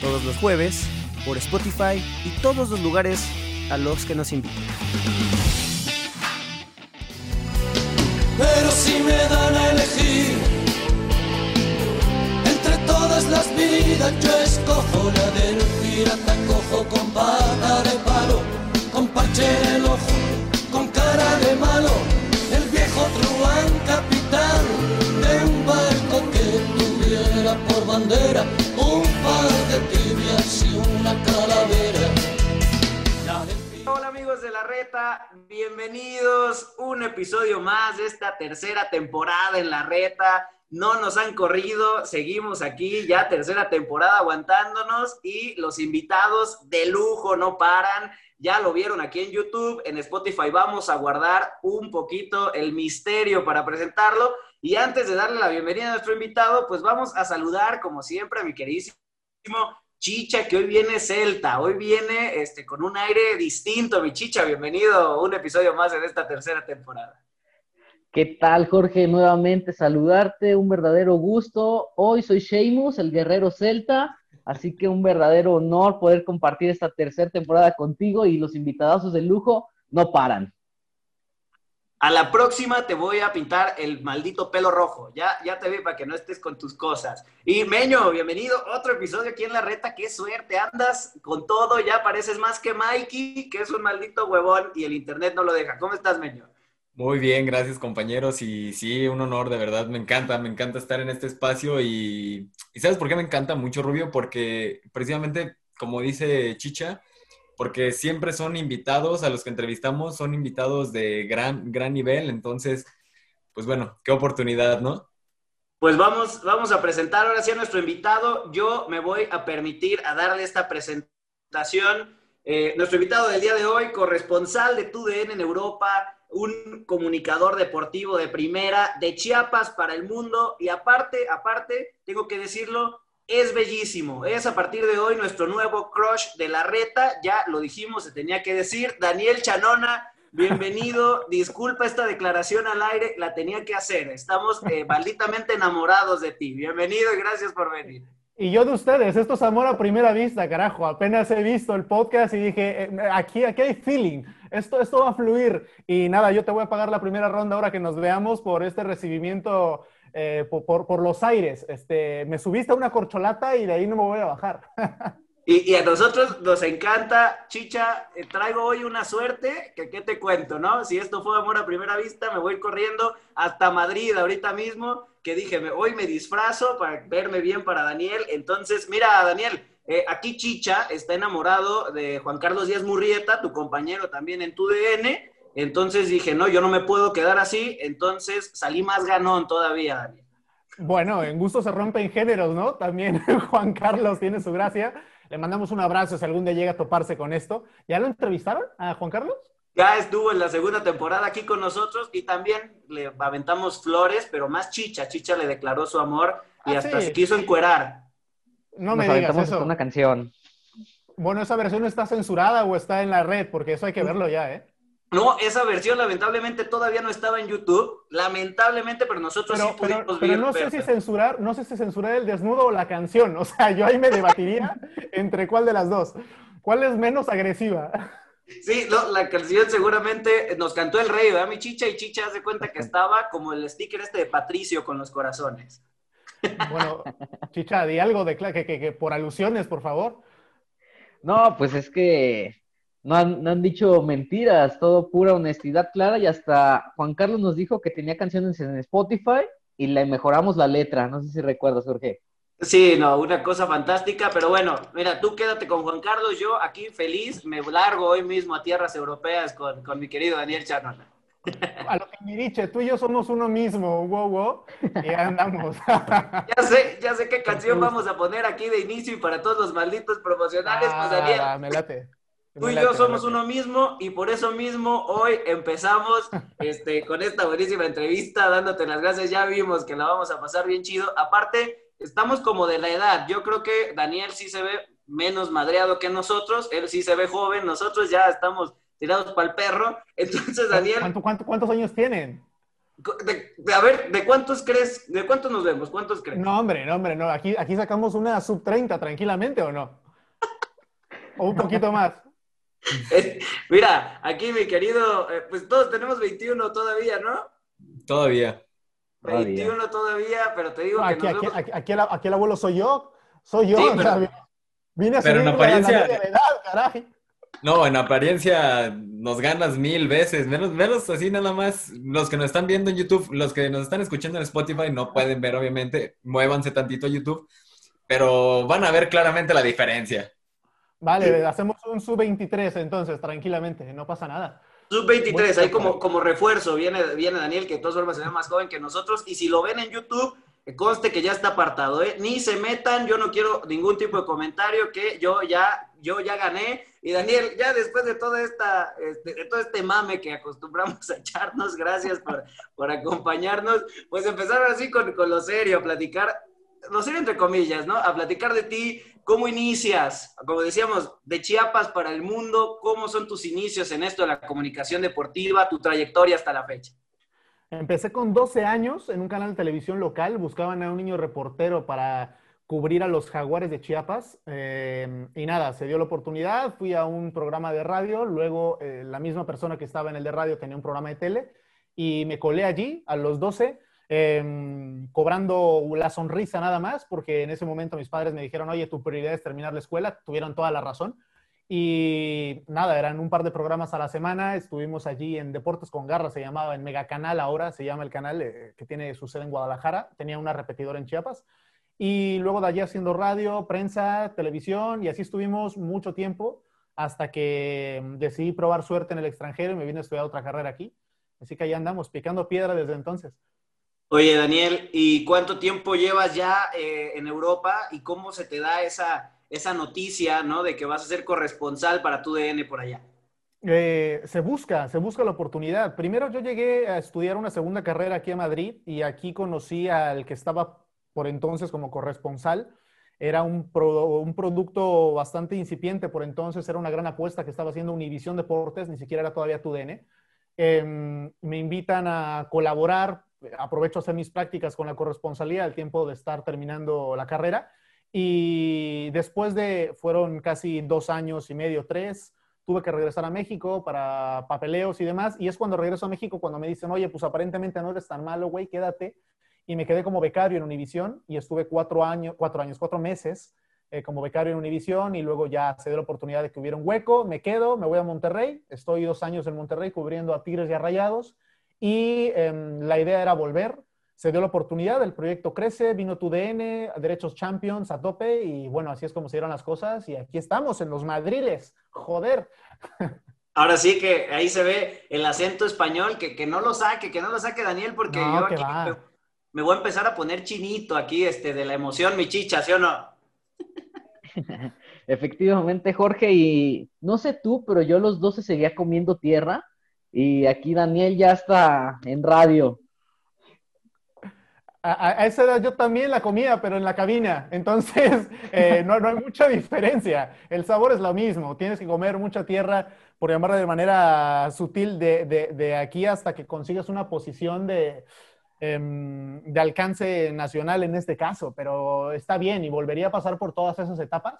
todos los jueves por Spotify y todos los lugares a los que nos invitan. Pero si me dan a elegir entre todas las vidas, yo escojo la del pirata cojo con pata de palo, con parche en el ojo, con cara de malo, el viejo truán capitán de un barco que tuviera por bandera Hola amigos de la reta, bienvenidos un episodio más de esta tercera temporada en la reta. No nos han corrido, seguimos aquí ya tercera temporada aguantándonos y los invitados de lujo no paran. Ya lo vieron aquí en YouTube, en Spotify vamos a guardar un poquito el misterio para presentarlo. Y antes de darle la bienvenida a nuestro invitado, pues vamos a saludar como siempre a mi queridísimo Chicha, que hoy viene Celta, hoy viene este, con un aire distinto, mi Chicha, bienvenido a un episodio más en esta tercera temporada. ¿Qué tal, Jorge? Nuevamente saludarte, un verdadero gusto. Hoy soy Sheamus, el guerrero celta, así que un verdadero honor poder compartir esta tercera temporada contigo y los invitados de lujo no paran. A la próxima te voy a pintar el maldito pelo rojo. Ya, ya te vi para que no estés con tus cosas. Y Meño, bienvenido. Otro episodio aquí en la reta. Qué suerte. Andas con todo. Ya pareces más que Mikey, que es un maldito huevón y el internet no lo deja. ¿Cómo estás, Meño? Muy bien, gracias compañeros. Y sí, un honor, de verdad. Me encanta, me encanta estar en este espacio. Y, y ¿sabes por qué me encanta mucho, Rubio? Porque precisamente, como dice Chicha, porque siempre son invitados, a los que entrevistamos son invitados de gran, gran nivel, entonces, pues bueno, qué oportunidad, ¿no? Pues vamos, vamos a presentar ahora sí a nuestro invitado. Yo me voy a permitir a darle esta presentación. Eh, nuestro invitado del día de hoy, corresponsal de TUDN en Europa, un comunicador deportivo de primera, de Chiapas para el mundo, y aparte, aparte, tengo que decirlo, es bellísimo. Es a partir de hoy nuestro nuevo crush de la reta. Ya lo dijimos, se tenía que decir. Daniel Chanona, bienvenido. Disculpa esta declaración al aire, la tenía que hacer. Estamos eh, malditamente enamorados de ti. Bienvenido y gracias por venir. Y yo de ustedes, esto es amor a primera vista, carajo. Apenas he visto el podcast y dije, eh, aquí, aquí hay feeling, esto, esto va a fluir. Y nada, yo te voy a pagar la primera ronda ahora que nos veamos por este recibimiento eh, por, por, los aires. Este, me subiste a una corcholata y de ahí no me voy a bajar. y, y, a nosotros nos encanta, Chicha, eh, traigo hoy una suerte, que qué te cuento, ¿no? Si esto fue amor a primera vista, me voy corriendo hasta Madrid ahorita mismo, que dije, me, hoy me disfrazo para verme bien para Daniel. Entonces, mira, Daniel, eh, aquí Chicha está enamorado de Juan Carlos Díaz Murrieta, tu compañero también en tu DN. Entonces dije, no, yo no me puedo quedar así, entonces salí más ganón todavía, Daniel. Bueno, en gusto se rompen géneros, ¿no? También Juan Carlos tiene su gracia. Le mandamos un abrazo si algún día llega a toparse con esto. ¿Ya lo entrevistaron a Juan Carlos? Ya estuvo en la segunda temporada aquí con nosotros y también le aventamos flores, pero más Chicha. Chicha le declaró su amor y Ah, hasta sí. se quiso encuerar. No Nos me digas aventamos eso. hasta una canción. Bueno, ¿esa versión está censurada o está en la red? Porque eso hay que verlo ya, ¿eh? No, esa versión lamentablemente todavía no estaba en YouTube, lamentablemente, pero nosotros Pero, sí pero, pudimos pero ver- no sé verla. si censurar, no sé si censurar el desnudo o la canción. O sea, yo ahí me debatiría entre cuál de las dos. ¿Cuál es menos agresiva? Sí, no, la canción seguramente nos cantó el rey, ¿verdad? Mi chicha y chicha hace cuenta que estaba como el sticker este de Patricio con los corazones. Bueno, Chicha, di algo de que, que- que por alusiones, por favor. No, pues es que no han, no han dicho mentiras, todo pura honestidad clara y hasta Juan Carlos nos dijo que tenía canciones en Spotify y le mejoramos la letra. No sé si recuerdas, Jorge. Sí, no, una cosa fantástica, pero bueno, mira, tú quédate con Juan Carlos, yo aquí feliz, me largo hoy mismo a tierras europeas con, con mi querido Daniel Chanona. A lo que Miriche, tú y yo somos uno mismo, wow, wow, y andamos. Ya sé, ya sé qué canción vamos a poner aquí de inicio y para todos los malditos promocionales, pues Daniel. Ah, me late. Tú y yo somos uno mismo y por eso mismo hoy empezamos este, con esta buenísima entrevista, dándote las gracias. Ya vimos que la vamos a pasar bien chido. Aparte, estamos como de la edad. Yo creo que Daniel sí se ve menos madreado que nosotros. Él sí se ve joven. Nosotros ya estamos tirados para el perro. Entonces, Daniel, ¿Cuánto- cuánto- cuántos años tienen? de- de- a ver, ¿de cuántos crees? ¿De cuántos nos vemos? ¿Cuántos crees? No, hombre, no, hombre, no. Aquí, aquí sacamos una sub 30 tranquilamente, ¿o no? O un poquito más. Mira, aquí mi querido, eh, pues todos tenemos 21 todavía, ¿no? Todavía. Todavía. 21 todavía, pero te digo que Aquí, nos aquí, vemos- aquí, aquí el, aquí el abuelo soy yo. Soy yo. Sí, o sea, pero- vine a pero en subir la- la apariencia- media de edad, caray. No, en apariencia nos ganas mil veces, menos, menos así nada más. Los que nos están viendo en YouTube, los que nos están escuchando en Spotify no pueden ver, obviamente. Muévanse tantito a YouTube, pero van a ver claramente la diferencia. Vale, hacemos un sub 23 entonces, tranquilamente, no pasa nada. Sub-23, Muy ahí como, como refuerzo, viene, viene Daniel, que de todas formas se ve más joven que nosotros, y si lo ven en YouTube, conste que ya está apartado, ¿eh? Ni se metan, yo no quiero ningún tipo de comentario, que yo ya, yo ya gané, y Daniel, ya después de toda esta, este, de todo este mame que acostumbramos a echarnos, gracias por, por acompañarnos, pues empezar así con, con lo serio, a platicar, lo serio entre comillas, ¿no? A platicar de ti, cómo inicias, como decíamos, de Chiapas para el mundo, cómo son tus inicios en esto de la comunicación deportiva, tu trayectoria hasta la fecha. Empecé con 12 años en un canal de televisión local, buscaban a un niño reportero para cubrir a los jaguares de Chiapas eh, y nada, se dio la oportunidad, fui a un programa de radio, luego eh, la misma persona que estaba en el de radio tenía un programa de tele y me colé allí a los 12 eh, cobrando la sonrisa nada más, porque en ese momento mis padres me dijeron, oye, tu prioridad es terminar la escuela, tuvieron toda la razón. Y nada, eran un par de programas a la semana. Estuvimos allí en Deportes con Garra, se llamaba en Megacanal ahora, se llama el canal eh, que tiene su sede en Guadalajara. Tenía una repetidora en Chiapas. Y luego de allí haciendo radio, prensa, televisión, y así estuvimos mucho tiempo hasta que mm, decidí probar suerte en el extranjero y me vine a estudiar otra carrera aquí. Así que ahí andamos, picando piedra desde entonces. Oye, Daniel, ¿y cuánto tiempo llevas ya eh, en Europa y cómo se te da esa, esa noticia, ¿no? De que vas a ser corresponsal para tu DN por allá. Eh, se busca, se busca la oportunidad. Primero yo llegué a estudiar una segunda carrera aquí a Madrid y aquí conocí al que estaba por entonces como corresponsal. Era un, un producto bastante incipiente por entonces, era una gran apuesta que estaba haciendo Univisión Deportes, ni siquiera era todavía TUDN. Eh, me invitan a colaborar, aprovecho a hacer mis prácticas con la corresponsalía al tiempo de estar terminando la carrera. Y después de, fueron casi dos años y medio, tres, tuve que regresar a México para papeleos y demás. Y es cuando regreso a México cuando me dicen, oye, pues aparentemente no eres tan malo, güey, quédate. Y me quedé como becario en Univisión y estuve cuatro años, cuatro años, cuatro meses eh, como becario en Univisión y luego ya se dio la oportunidad de que hubiera un hueco, me quedo, me voy a Monterrey, estoy dos años en Monterrey cubriendo a Tigres y a Rayados y em, la idea era volver. Se dio la oportunidad, el proyecto crece, vino tu DN, Derechos Champions a tope y bueno, así es como se dieron las cosas y aquí estamos en los Madriles, joder. Ahora sí que ahí se ve el acento español, que, que no lo saque, que no lo saque Daniel, porque No, yo aquí va. me, me voy a empezar a poner chinito aquí, este, de la emoción, mi chicha, ¿sí o no? Efectivamente, Jorge, y no sé tú, pero yo a los 12 seguía comiendo tierra y aquí Daniel ya está en radio. A, esa edad yo también la comía, pero en la cabina. Entonces, eh, no, no hay mucha diferencia. El sabor es lo mismo. Tienes que comer mucha tierra, por llamarla de manera sutil, de, de- de aquí hasta que consigas una posición de, em, de alcance nacional en este caso. Pero está bien y volvería a pasar por todas esas etapas.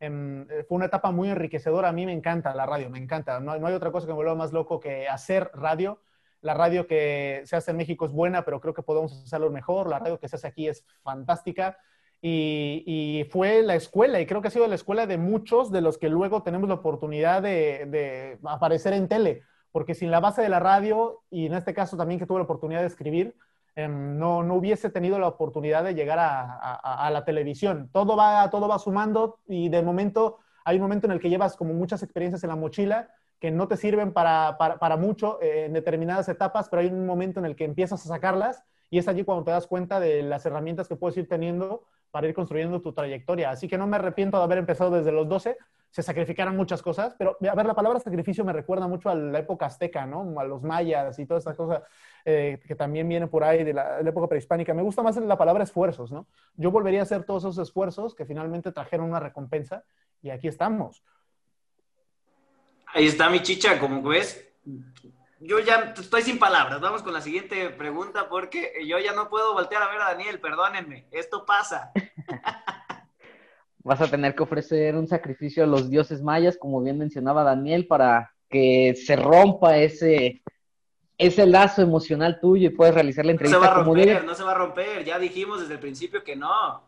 Em, eh, fue una etapa muy enriquecedora. A mí me encanta la radio, me encanta. No, hay otra cosa que me vuelva más loco que hacer radio. La radio que se hace en México es buena, pero creo que podemos hacerlo mejor. La radio que se hace aquí es fantástica. Y, fue la escuela, y creo que ha sido la escuela de muchos de los que luego tenemos la oportunidad de aparecer en tele, porque sin la base de la radio, y en este caso también que tuve la oportunidad de escribir, em, no, no hubiese tenido la oportunidad de llegar a, la televisión. Todo va, todo va sumando y de momento hay un momento en el que llevas como muchas experiencias en la mochila que no te sirven para, para, para mucho eh, en determinadas etapas, pero hay un momento en el que empiezas a sacarlas y es allí cuando te das cuenta de las herramientas que puedes ir teniendo para ir construyendo tu trayectoria. Así que no me arrepiento de haber empezado desde los 12. Se sacrificaron muchas cosas, pero a ver, la palabra sacrificio me recuerda mucho a la época azteca, ¿no? A los mayas y todas estas cosas eh, que también vienen por ahí de la, de la, época prehispánica. Me gusta más la palabra esfuerzos, ¿no? Yo volvería a hacer todos esos esfuerzos que finalmente trajeron una recompensa y aquí estamos. Ahí está mi chicha, como ves, yo ya estoy sin palabras. Vamos con la siguiente pregunta porque yo ya no puedo voltear a ver a Daniel, perdónenme, esto pasa. Vas a tener que ofrecer un sacrificio a los dioses mayas, como bien mencionaba Daniel, para que se rompa ese, ese lazo emocional tuyo y puedes realizar la entrevista. No se va a romper, no se va a romper. Ya dijimos desde el principio que no.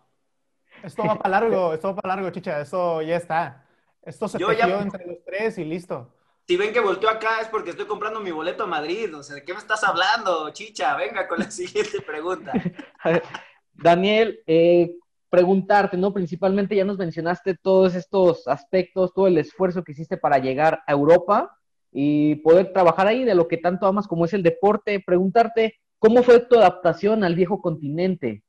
Esto va para largo, esto va para largo, chicha. Esto ya está. Esto se tejió ya... entre los tres y listo. Si ven que volteó acá es porque estoy comprando mi boleto a Madrid. O sea, ¿de qué me estás hablando, chicha? Venga con la siguiente pregunta. Daniel, eh, preguntarte, ¿no? Principalmente ya nos mencionaste todos estos aspectos, todo el esfuerzo que hiciste para llegar a Europa y poder trabajar ahí de lo que tanto amas como es el deporte. Preguntarte, ¿cómo fue tu adaptación al viejo continente?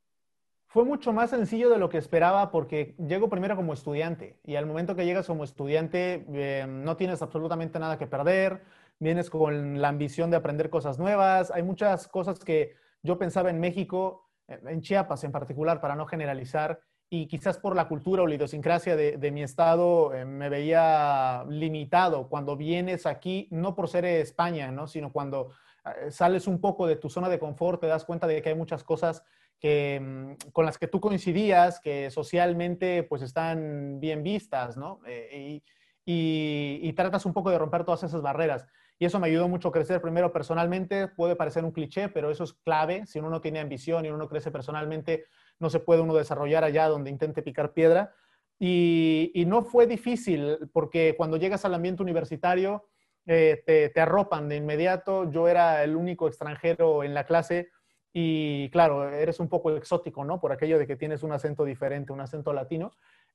Fue mucho más sencillo de lo que esperaba porque llego primero como estudiante y al momento que llegas como estudiante eh, no tienes absolutamente nada que perder, vienes con la ambición de aprender cosas nuevas, hay muchas cosas que yo pensaba en México, en Chiapas en particular, para no generalizar, y quizás por la cultura o la idiosincrasia de, mi estado eh, me veía limitado cuando vienes aquí, no por ser España, ¿no? sino cuando eh, sales un poco de tu zona de confort, te das cuenta de que hay muchas cosas que, mm, con las que tú coincidías, que socialmente pues están bien vistas, ¿no? Eh, y, tratas un poco de romper todas esas barreras. Y eso me ayudó mucho a crecer primero personalmente, puede parecer un cliché, pero eso es clave. Si uno no tiene ambición y uno no crece personalmente, no se puede uno desarrollar allá donde intente picar piedra. Y, no fue difícil, porque cuando llegas al ambiente universitario, eh, te arropan de inmediato. Yo era el único extranjero en la clase y claro, eres un poco exótico, ¿no? Por aquello de que tienes un acento diferente, un acento latino,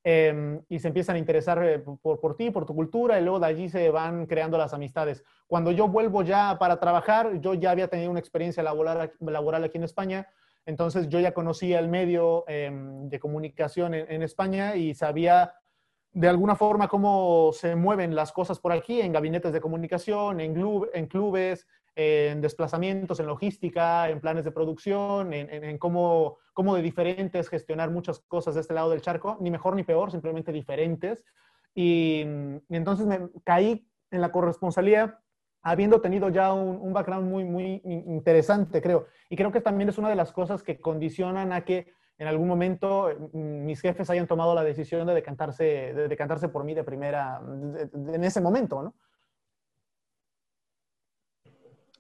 eh, y se empiezan a interesar eh, por, por, ti, por tu cultura, y luego de allí se van creando las amistades. Cuando yo vuelvo ya para trabajar, yo ya había tenido una experiencia laboral, laboral aquí en España, entonces yo ya conocía el medio eh, de comunicación en, en España y sabía de alguna forma cómo se mueven las cosas por aquí, en gabinetes de comunicación, en, club, en clubes, en desplazamientos, en logística, en planes de producción, en, en, en cómo, cómo, de diferentes gestionar muchas cosas de este lado del charco, ni mejor ni peor, simplemente diferentes. Y, y entonces me caí en la corresponsalía habiendo tenido ya un, un, background muy, muy interesante, creo. Y creo que también es una de las cosas que condicionan a que en algún momento mis jefes hayan tomado la decisión de decantarse, de decantarse por mí de primera, de, de, en ese momento, ¿no?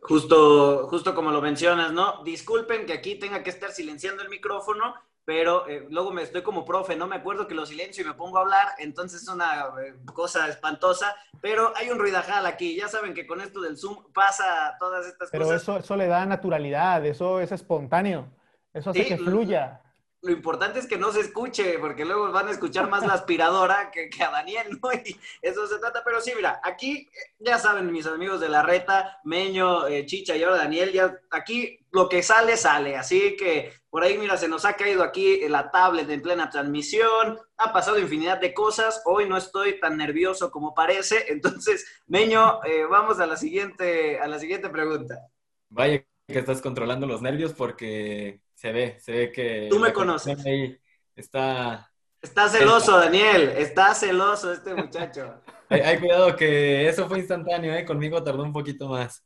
Justo, justo como lo mencionas, ¿no? Disculpen que aquí tenga que estar silenciando el micrófono, pero eh, luego me estoy como profe, no me acuerdo que lo silencio y me pongo a hablar, entonces es una eh, cosa espantosa, pero hay un ruidajal aquí, ya saben que con esto del Zoom pasa todas estas pero cosas. Pero eso, eso le da naturalidad, eso es espontáneo, eso hace sí, que fluya lo importante es que no se escuche, porque luego van a escuchar más la aspiradora que, que, a Daniel, ¿no? Y eso se trata. Pero sí, mira, aquí ya saben mis amigos de la reta, Meño, eh, Chicha y ahora Daniel, ya aquí lo que sale, sale. Así que por ahí, mira, se nos ha caído aquí la tablet en plena transmisión, ha pasado infinidad de cosas. Hoy no estoy tan nervioso como parece. Entonces, Meño, eh, vamos a la siguiente, a la siguiente pregunta. Vaya que estás controlando los nervios porque se ve, se ve que... Tú me conoces. Ahí está... Está celoso, Daniel. Está celoso este muchacho. hay, hay, cuidado que eso fue instantáneo, ¿eh? Conmigo tardó un poquito más.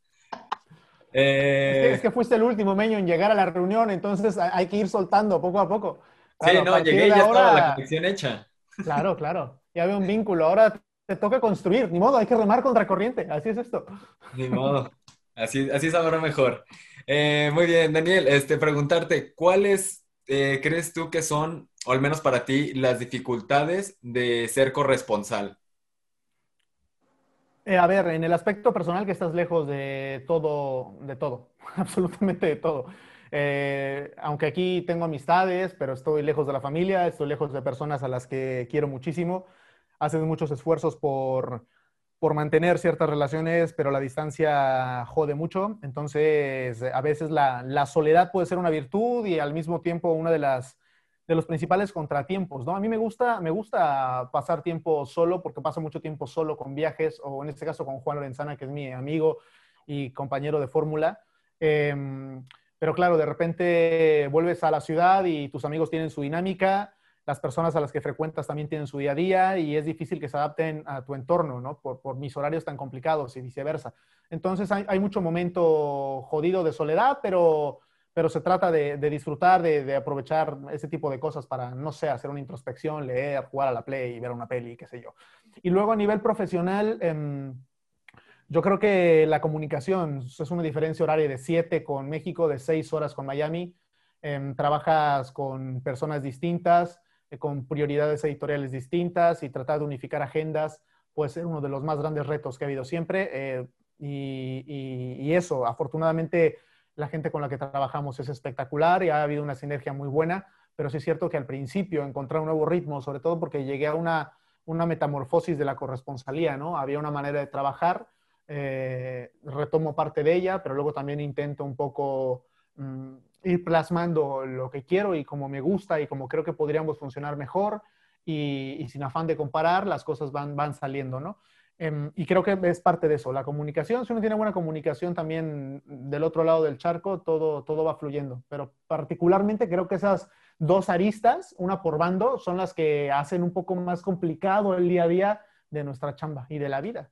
Eh... Es, que, es, que, fuiste el último, Meño, en llegar a la reunión, entonces hay que ir soltando poco a poco. Claro, sí, no, llegué y ya ahora... estaba la conexión hecha. Claro, claro. Ya había un vínculo. Ahora te toca construir. Ni modo, hay que remar contra corriente. Así es esto. Ni modo. Así, así sabrá mejor. Eh, muy bien, Daniel, este, preguntarte, ¿cuáles eh, crees tú que son, o al menos para ti, las dificultades de ser corresponsal? Eh, a ver, en el aspecto personal que estás lejos de todo, de todo, absolutamente de todo. Eh, aunque aquí tengo amistades, pero estoy lejos de la familia, estoy lejos de personas a las que quiero muchísimo. Haces muchos esfuerzos por, por mantener ciertas relaciones, pero la distancia jode mucho. Entonces, a veces la, la soledad puede ser una virtud y al mismo tiempo una de las de los principales contratiempos, ¿no? A mí me gusta, me gusta pasar tiempo solo porque paso mucho tiempo solo con viajes o en este caso con Juan Lorenzana, que es mi amigo y compañero de fórmula. Em, pero claro, de repente vuelves a la ciudad y tus amigos tienen su dinámica, las personas a las que frecuentas también tienen su día a día y es difícil que se adapten a tu entorno, ¿no? Por, mis horarios tan complicados y viceversa. Entonces hay, mucho momento jodido de soledad, pero pero se trata de, disfrutar, de, aprovechar ese tipo de cosas para, no sé, hacer una introspección, leer, jugar a la play, ver una peli, qué sé yo. Y luego a nivel profesional, em, yo creo que la comunicación es una diferencia horaria de 7 con México, de 6 horas con Miami. Em, trabajas con personas distintas, con prioridades editoriales distintas y tratar de unificar agendas puede ser uno de los más grandes retos que ha habido siempre. Eh, y eso, afortunadamente, la gente con la que trabajamos es espectacular y ha habido una sinergia muy buena, pero sí es cierto que al principio encontrar un nuevo ritmo, sobre todo porque llegué a una, una metamorfosis de la corresponsalía, ¿no? Había una manera de trabajar, eh, retomo parte de ella, pero luego también intento un poco mm, ir plasmando lo que quiero y como me gusta y como creo que podríamos funcionar mejor y, sin afán de comparar, las cosas van, van saliendo, ¿no? Em, y creo que es parte de eso, la comunicación. Si uno tiene buena comunicación también del otro lado del charco, todo, todo va fluyendo. Pero particularmente creo que esas dos aristas, una por bando, son las que hacen un poco más complicado el día a día de nuestra chamba y de la vida.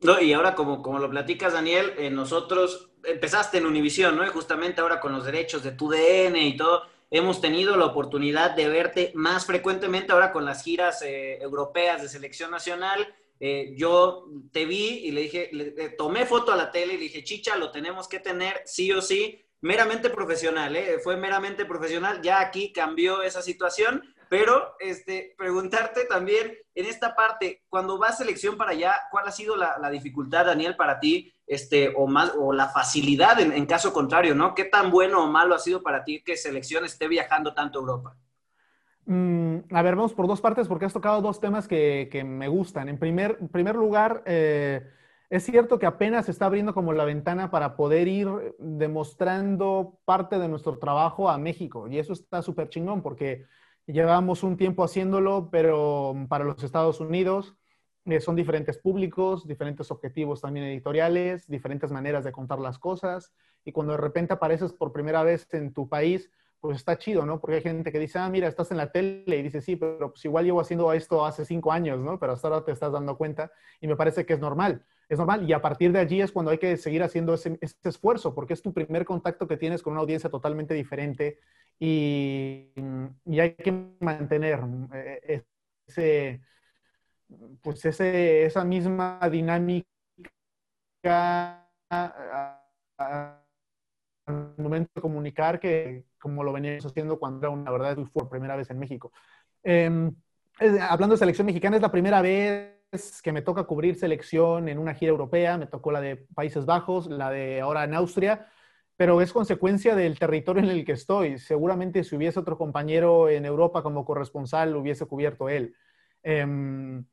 No, y ahora como, como lo platicas, Daniel, eh, nosotros empezaste en Univisión, ¿no? Y justamente ahora con los derechos de tu DN y todo, hemos tenido la oportunidad de verte más frecuentemente ahora con las giras eh, europeas de selección nacional eh, yo te vi y le dije, le, tomé foto a la tele y le dije, chicha, lo tenemos que tener sí o sí, meramente profesional, ¿eh? fue meramente profesional, ya aquí cambió esa situación, pero este, preguntarte también en esta parte, cuando vas selección para allá, ¿cuál ha sido la, dificultad, Daniel, para ti, este, o, más, o la facilidad en, caso contrario, ¿no? ¿Qué tan bueno o malo ha sido para ti que selección esté viajando tanto a Europa? Mm, a ver, vamos por dos partes porque has tocado dos temas que, me gustan. En primer, primer lugar, eh, es cierto que apenas se está abriendo como la ventana para poder ir demostrando parte de nuestro trabajo a México y eso está súper chingón porque llevamos un tiempo haciéndolo, pero para los Estados Unidos eh, son diferentes públicos, diferentes objetivos también editoriales, diferentes maneras de contar las cosas y cuando de repente apareces por primera vez en tu país, pues está chido, ¿no? Porque hay gente que dice, ah, mira, estás en la tele y dice, sí, pero pues igual llevo haciendo esto hace cinco años, ¿no? Pero hasta ahora te estás dando cuenta y me parece que es normal, es normal. Y a partir de allí es cuando hay que seguir haciendo ese, esfuerzo, porque es tu primer contacto que tienes con una audiencia totalmente diferente y, y hay que mantener eh, ese, pues ese, esa misma dinámica al momento de comunicar que como lo veníamos haciendo cuando era una verdad por primera vez en México. Em, hablando de selección mexicana, es la primera vez que me toca cubrir selección en una gira europea, me tocó la de Países Bajos, la de ahora en Austria, pero es consecuencia del territorio en el que estoy. Seguramente si hubiese otro compañero en Europa como corresponsal, lo hubiese cubierto él. Em,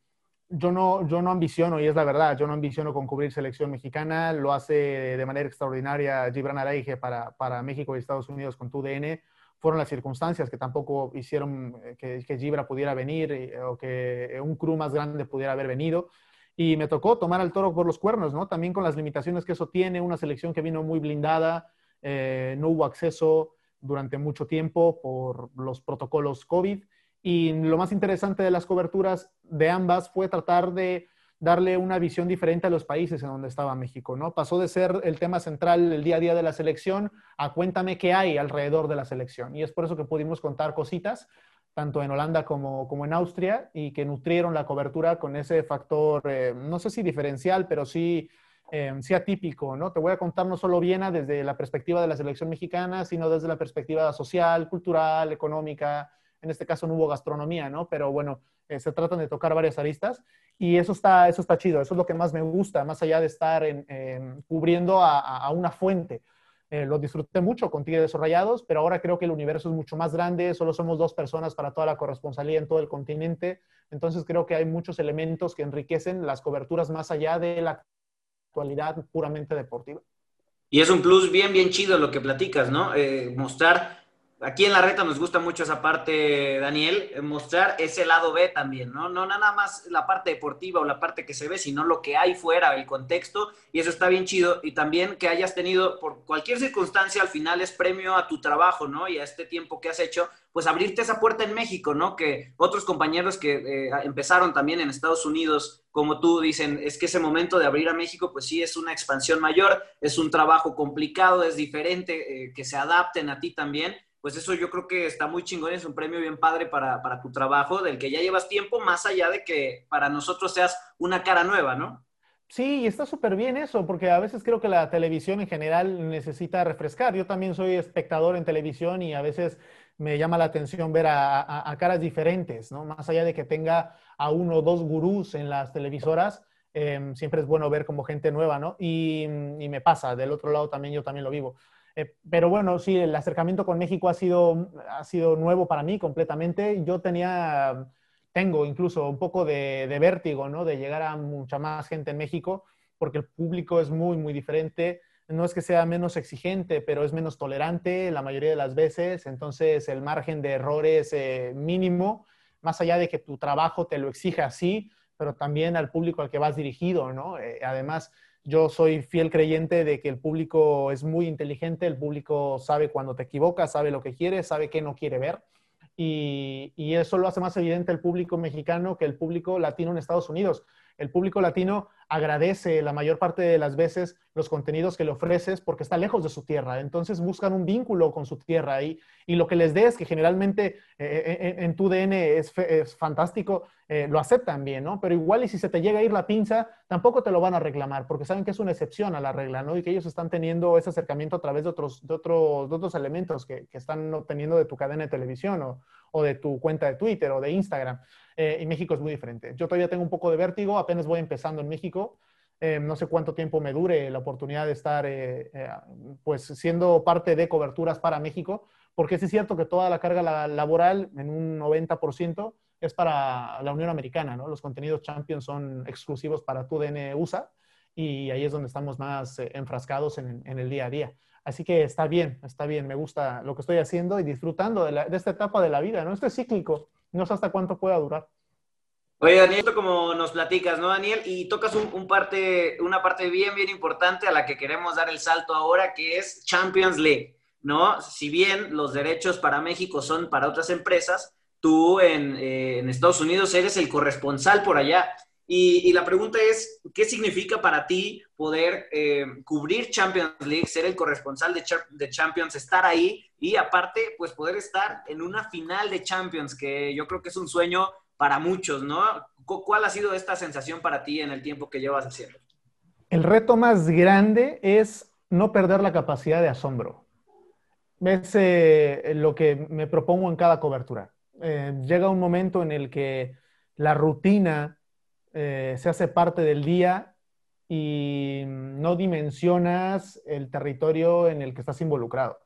yo no, yo no ambiciono, y es la verdad, yo no ambiciono con cubrir selección mexicana, lo hace de manera extraordinaria Gibran Araige para, para México y Estados Unidos con tu DN. Fueron las circunstancias que tampoco hicieron eh, que, que Gibra pudiera venir eh, o que un crew más grande pudiera haber venido. Y me tocó tomar al toro por los cuernos, ¿no? También con las limitaciones que eso tiene, una selección que vino muy blindada, eh, no hubo acceso durante mucho tiempo por los protocolos COVID y lo más interesante de las coberturas de ambas fue tratar de darle una visión diferente a los países en donde estaba México, ¿no? Pasó de ser el tema central el día a día de la selección a cuéntame qué hay alrededor de la selección. Y es por eso que pudimos contar cositas, tanto en Holanda como, como en Austria, y que nutrieron la cobertura con ese factor, eh, no sé si diferencial, pero sí, eh, sí atípico, ¿no? Te voy a contar no solo Viena desde la perspectiva de la selección mexicana, sino desde la perspectiva social, cultural, económica, en este caso no hubo gastronomía, ¿no? Pero bueno, eh, se tratan de tocar varias aristas y eso está, eso está chido, eso es lo que más me gusta, más allá de estar en, cubriendo a, una fuente. eh, lo disfruté mucho con Tigres Rayados, pero ahora creo que el universo es mucho más grande, solo somos dos personas para toda la corresponsalía en todo el continente, entonces creo que hay muchos elementos que enriquecen las coberturas más allá de la actualidad puramente deportiva. Y es un plus bien, bien chido lo que platicas, ¿no? Eh, mostrar aquí en la reta nos gusta mucho esa parte, Daniel, mostrar ese lado B también, ¿no? No nada más la parte deportiva o la parte que se ve, sino lo que hay fuera, el contexto, y eso está bien chido. Y también que hayas tenido, por cualquier circunstancia, al final es premio a tu trabajo, ¿no? Y a este tiempo que has hecho, pues abrirte esa puerta en México, ¿no? Que otros compañeros que eh, empezaron también en Estados Unidos, como tú, dicen, es que ese momento de abrir a México, pues sí, es una expansión mayor, es un trabajo complicado, es diferente, eh, que se adapten a ti también pues eso yo creo que está muy chingón, es un premio bien padre para, para tu trabajo, del que ya llevas tiempo, más allá de que para nosotros seas una cara nueva, ¿no? Sí, y está súper bien eso, porque a veces creo que la televisión en general necesita refrescar. Yo también soy espectador en televisión y a veces me llama la atención ver a, caras diferentes, ¿no? Más allá de que tenga a uno o dos gurús en las televisoras, eh, siempre es bueno ver como gente nueva, ¿no? Y, me pasa, del otro lado también yo también lo vivo. Eh, pero bueno, sí, el acercamiento con México ha sido, ha sido nuevo para mí completamente. Yo tenía, tengo incluso un poco de, vértigo, ¿no? De llegar a mucha más gente en México, porque el público es muy, muy diferente. No es que sea menos exigente, pero es menos tolerante la mayoría de las veces. Entonces, el margen de error es eh, mínimo, más allá de que tu trabajo te lo exija así, pero también al público al que vas dirigido, ¿no? Eh, además, yo soy fiel creyente de que el público es muy inteligente, el público sabe cuando te equivocas, sabe lo que quiere, sabe qué no quiere ver. Y, y, eso lo hace más evidente el público mexicano que el público latino en Estados Unidos. El público latino agradece la mayor parte de las veces los contenidos que le ofreces porque está lejos de su tierra. Entonces buscan un vínculo con su tierra y, y lo que les des, que generalmente eh, eh, eh en tu DN es, es fantástico, eh, lo aceptan bien, ¿no? Pero igual y si se te llega a ir la pinza, tampoco te lo van a reclamar porque saben que es una excepción a la regla, ¿no? Y que ellos están teniendo ese acercamiento a través de otros, de otros, de otros elementos que, que están obteniendo de tu cadena de televisión o, o de tu cuenta de Twitter o de Instagram. Eh, y México es muy diferente. Yo todavía tengo un poco de vértigo, apenas voy empezando en México. Eh, no sé cuánto tiempo me dure la oportunidad de estar eh, pues siendo parte de coberturas para México, porque sí es cierto que toda la carga la, laboral en un 90% es para la Unión Americana, ¿no? Los contenidos Champions son exclusivos para TUDN USA y ahí es donde estamos más enfrascados en, en, el día a día. Así que está bien, está bien, me gusta lo que estoy haciendo y disfrutando de, esta etapa de la vida, ¿no? Esto es cíclico, no sé hasta cuánto pueda durar. Oye, Daniel, como nos platicas, ¿no, Daniel? Y tocas un, parte, una parte bien, bien importante a la que queremos dar el salto ahora, que es Champions League, ¿no? Si bien los derechos para México son para otras empresas, tú en, eh, en Estados Unidos eres el corresponsal por allá. Y, la pregunta es, ¿qué significa para ti poder eh, cubrir Champions League, ser el corresponsal de, de, Champions, estar ahí y aparte, pues poder estar en una final de Champions, que yo creo que es un sueño para muchos, ¿no? ¿Cuál ha sido esta sensación para ti en el tiempo que llevas haciendo? El reto más grande es no perder la capacidad de asombro. Es eh, lo que me propongo en cada cobertura. Eh, llega un momento en el que la rutina eh, se hace parte del día y no dimensionas el territorio en el que estás involucrado.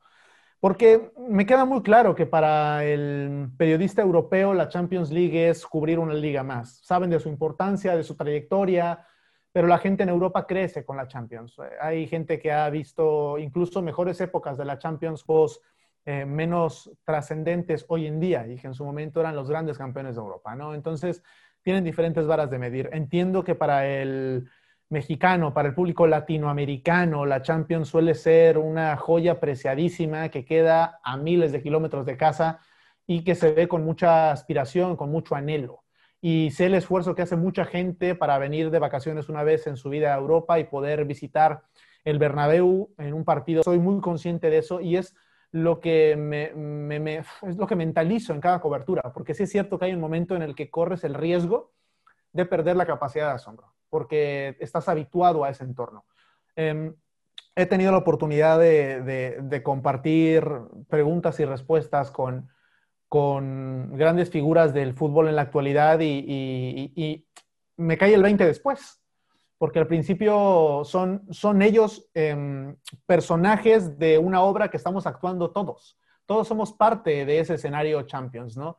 Porque me queda muy claro que para el periodista europeo la Champions League es cubrir una liga más. Saben de su importancia, de su trayectoria, pero la gente en Europa crece con la Champions. Hay gente que ha visto incluso mejores épocas de la Champions post eh, menos trascendentes hoy en día y que en su momento eran los grandes campeones de Europa, ¿no? Entonces, tienen diferentes varas de medir. Entiendo que para el mexicano, para el público latinoamericano, la Champions suele ser una joya preciadísima que queda a miles de kilómetros de casa y que se ve con mucha aspiración, con mucho anhelo. Y sé el esfuerzo que hace mucha gente para venir de vacaciones una vez en su vida a Europa y poder visitar el Bernabéu en un partido. Soy muy consciente de eso y es lo que me, me, es lo que mentalizo en cada cobertura, porque sí es cierto que hay un momento en el que corres el riesgo de perder la capacidad de asombro porque estás habituado a ese entorno. Eh, he tenido la oportunidad de, compartir preguntas y respuestas con, con, grandes figuras del fútbol en la actualidad y, me cae el 20 después. Porque al principio son, son ellos em, personajes de una obra que estamos actuando todos. Todos somos parte de ese escenario Champions, ¿no?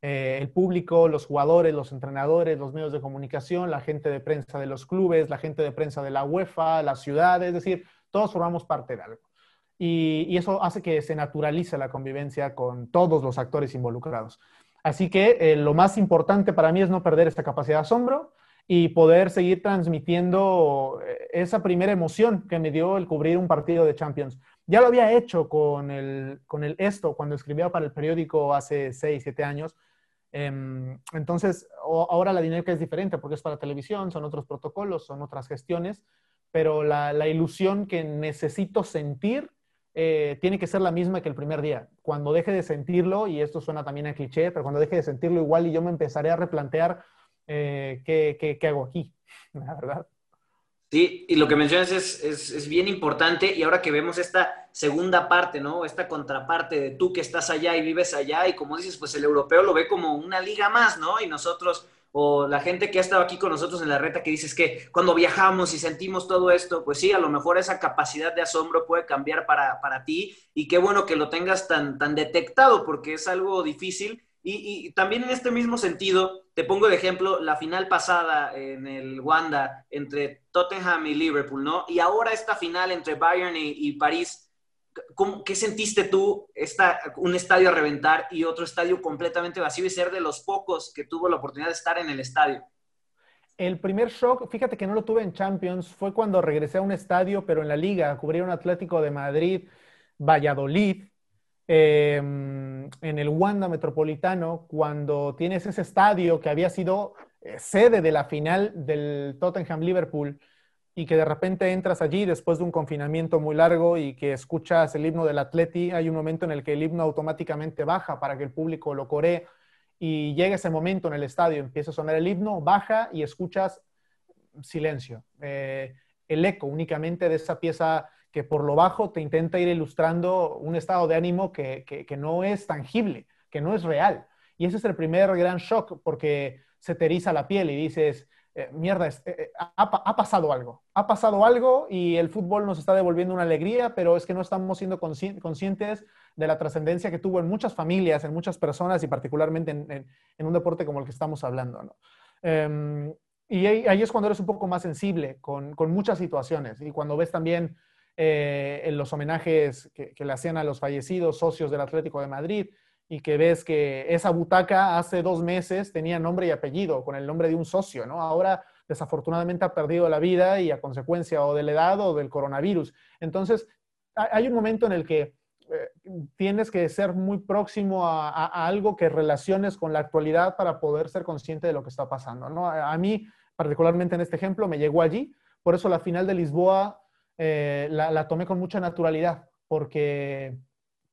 Eh, el público, los jugadores, los entrenadores, los medios de comunicación, la gente de prensa de los clubes, la gente de prensa de la UEFA, la ciudad, es decir, todos formamos parte de algo. Y, eso hace que se naturalice la convivencia con todos los actores involucrados. Así que eh, lo más importante para mí es no perder esta capacidad de asombro y poder seguir transmitiendo eh, esa primera emoción que me dio el cubrir un partido de Champions. Ya lo había hecho con el, con el esto cuando escribía para el periódico hace 6, 7 años, Em, entonces, ahora la dinámica es diferente porque es para televisión, son otros protocolos, son otras gestiones, pero la, ilusión que necesito sentir eh, tiene que ser la misma que el primer día. Cuando deje de sentirlo, y esto suena también a cliché, pero cuando deje de sentirlo igual y yo me empezaré a replantear eh, qué, qué, hago aquí, la verdad. Sí, y lo que mencionas es, es, es, bien importante y ahora que vemos esta segunda parte, ¿no? Esta contraparte de tú que estás allá y vives allá y como dices, pues el europeo lo ve como una liga más, ¿no? Y nosotros, o la gente que ha estado aquí con nosotros en la reta que dices que cuando viajamos y sentimos todo esto, pues sí, a lo mejor esa capacidad de asombro puede cambiar para, para ti y qué bueno que lo tengas tan, tan detectado porque es algo difícil y, también en este mismo sentido, te pongo de ejemplo la final pasada en el Wanda entre Tottenham y Liverpool, ¿no? Y ahora esta final entre Bayern y, París. ¿Qué sentiste tú, esta, un estadio a reventar y otro estadio completamente vacío y ser de los pocos que tuvo la oportunidad de estar en el estadio? El primer shock, fíjate que no lo tuve en Champions, fue cuando regresé a un estadio, pero en la liga, cubrí un Atlético de Madrid, Valladolid, Em, en el Wanda Metropolitano, cuando tienes ese estadio que había sido eh, sede de la final del Tottenham Liverpool y que de repente entras allí después de un confinamiento muy largo y que escuchas el himno del Atleti, hay un momento en el que el himno automáticamente baja para que el público lo coree y llega ese momento en el estadio, empieza a sonar el himno, baja y escuchas silencio, eh, el eco únicamente de esa pieza que por lo bajo te intenta ir ilustrando un estado de ánimo que, no es tangible, que no es real. Y ese es el primer gran shock porque se te la piel y dices, eh, mierda, eh, eh, ha, pasado algo, ha pasado algo y el fútbol nos está devolviendo una alegría, pero es que no estamos siendo conscientes de la trascendencia que tuvo en muchas familias, en muchas personas y particularmente en, un deporte como el que estamos hablando. Em, y ahí, es cuando eres un poco más sensible con, con muchas situaciones y cuando ves también eh, en los homenajes que, le hacían a los fallecidos socios del Atlético de Madrid y que ves que esa butaca hace dos meses tenía nombre y apellido, con el nombre de un socio, ¿no? Ahora desafortunadamente ha perdido la vida y a consecuencia o de la edad o del coronavirus. Entonces, hay un momento en el que eh, tienes que ser muy próximo a, algo que relaciones con la actualidad para poder ser consciente de lo que está pasando, ¿no? A, a mí, particularmente en este ejemplo, me llegó allí, por eso la final de Lisboa eh, la, tomé con mucha naturalidad porque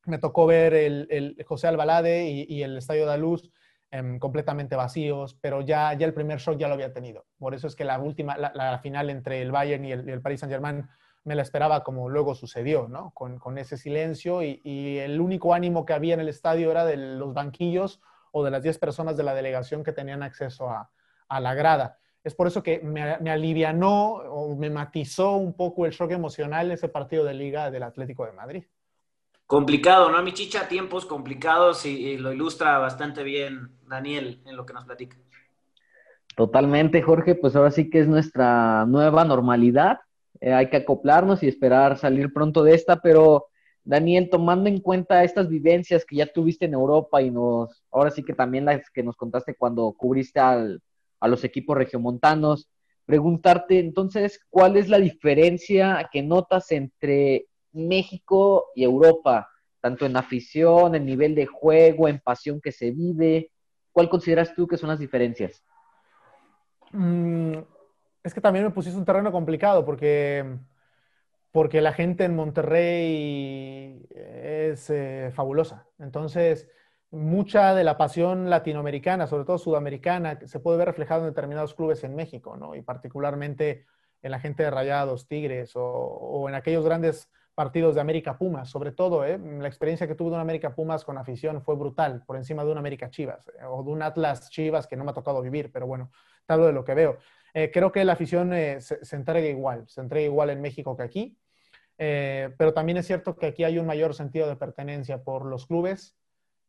me tocó ver el, José Albalade y, el Estadio de la Luz em, completamente vacíos, pero ya, ya el primer shock ya lo había tenido. Por eso es que la última, la, final entre el Bayern y el, Paris Saint-Germain me la esperaba como luego sucedió, ¿no? Con, ese silencio y, el único ánimo que había en el estadio era de los banquillos o de las 10 personas de la delegación que tenían acceso a la grada. Es por eso que me, me, alivianó o me matizó un poco el shock emocional ese partido de liga del Atlético de Madrid. Complicado, ¿no? Mi chicha, tiempos complicados y, lo ilustra bastante bien Daniel en lo que nos platica. Totalmente, Jorge, pues ahora sí que es nuestra nueva normalidad. Eh, hay que acoplarnos y esperar salir pronto de esta, pero Daniel, tomando en cuenta estas vivencias que ya tuviste en Europa y nos, ahora sí que también las que nos contaste cuando cubriste al, a los equipos regiomontanos. Preguntarte entonces, ¿cuál es la diferencia que notas entre México y Europa, tanto en afición, en nivel de juego, en pasión que se vive? ¿Cuál consideras tú que son las diferencias? Mm, es que también me pusiste un terreno complicado porque, porque la gente en Monterrey es eh, fabulosa. Entonces, mucha de la pasión latinoamericana, sobre todo sudamericana, se puede ver reflejado en determinados clubes en México, ¿no? Y particularmente en la gente de Rayados, Tigres o, en aquellos grandes partidos de América Pumas, sobre todo, ¿eh? la experiencia que tuve de un América Pumas con afición fue brutal, por encima de un América Chivas, eh, o de un Atlas Chivas que no me ha tocado vivir, pero bueno, te hablo de lo que veo. Eh, creo que la afición eh, se, entrega igual, se entrega igual en México que aquí, pero también es cierto que aquí hay un mayor sentido de pertenencia por los clubes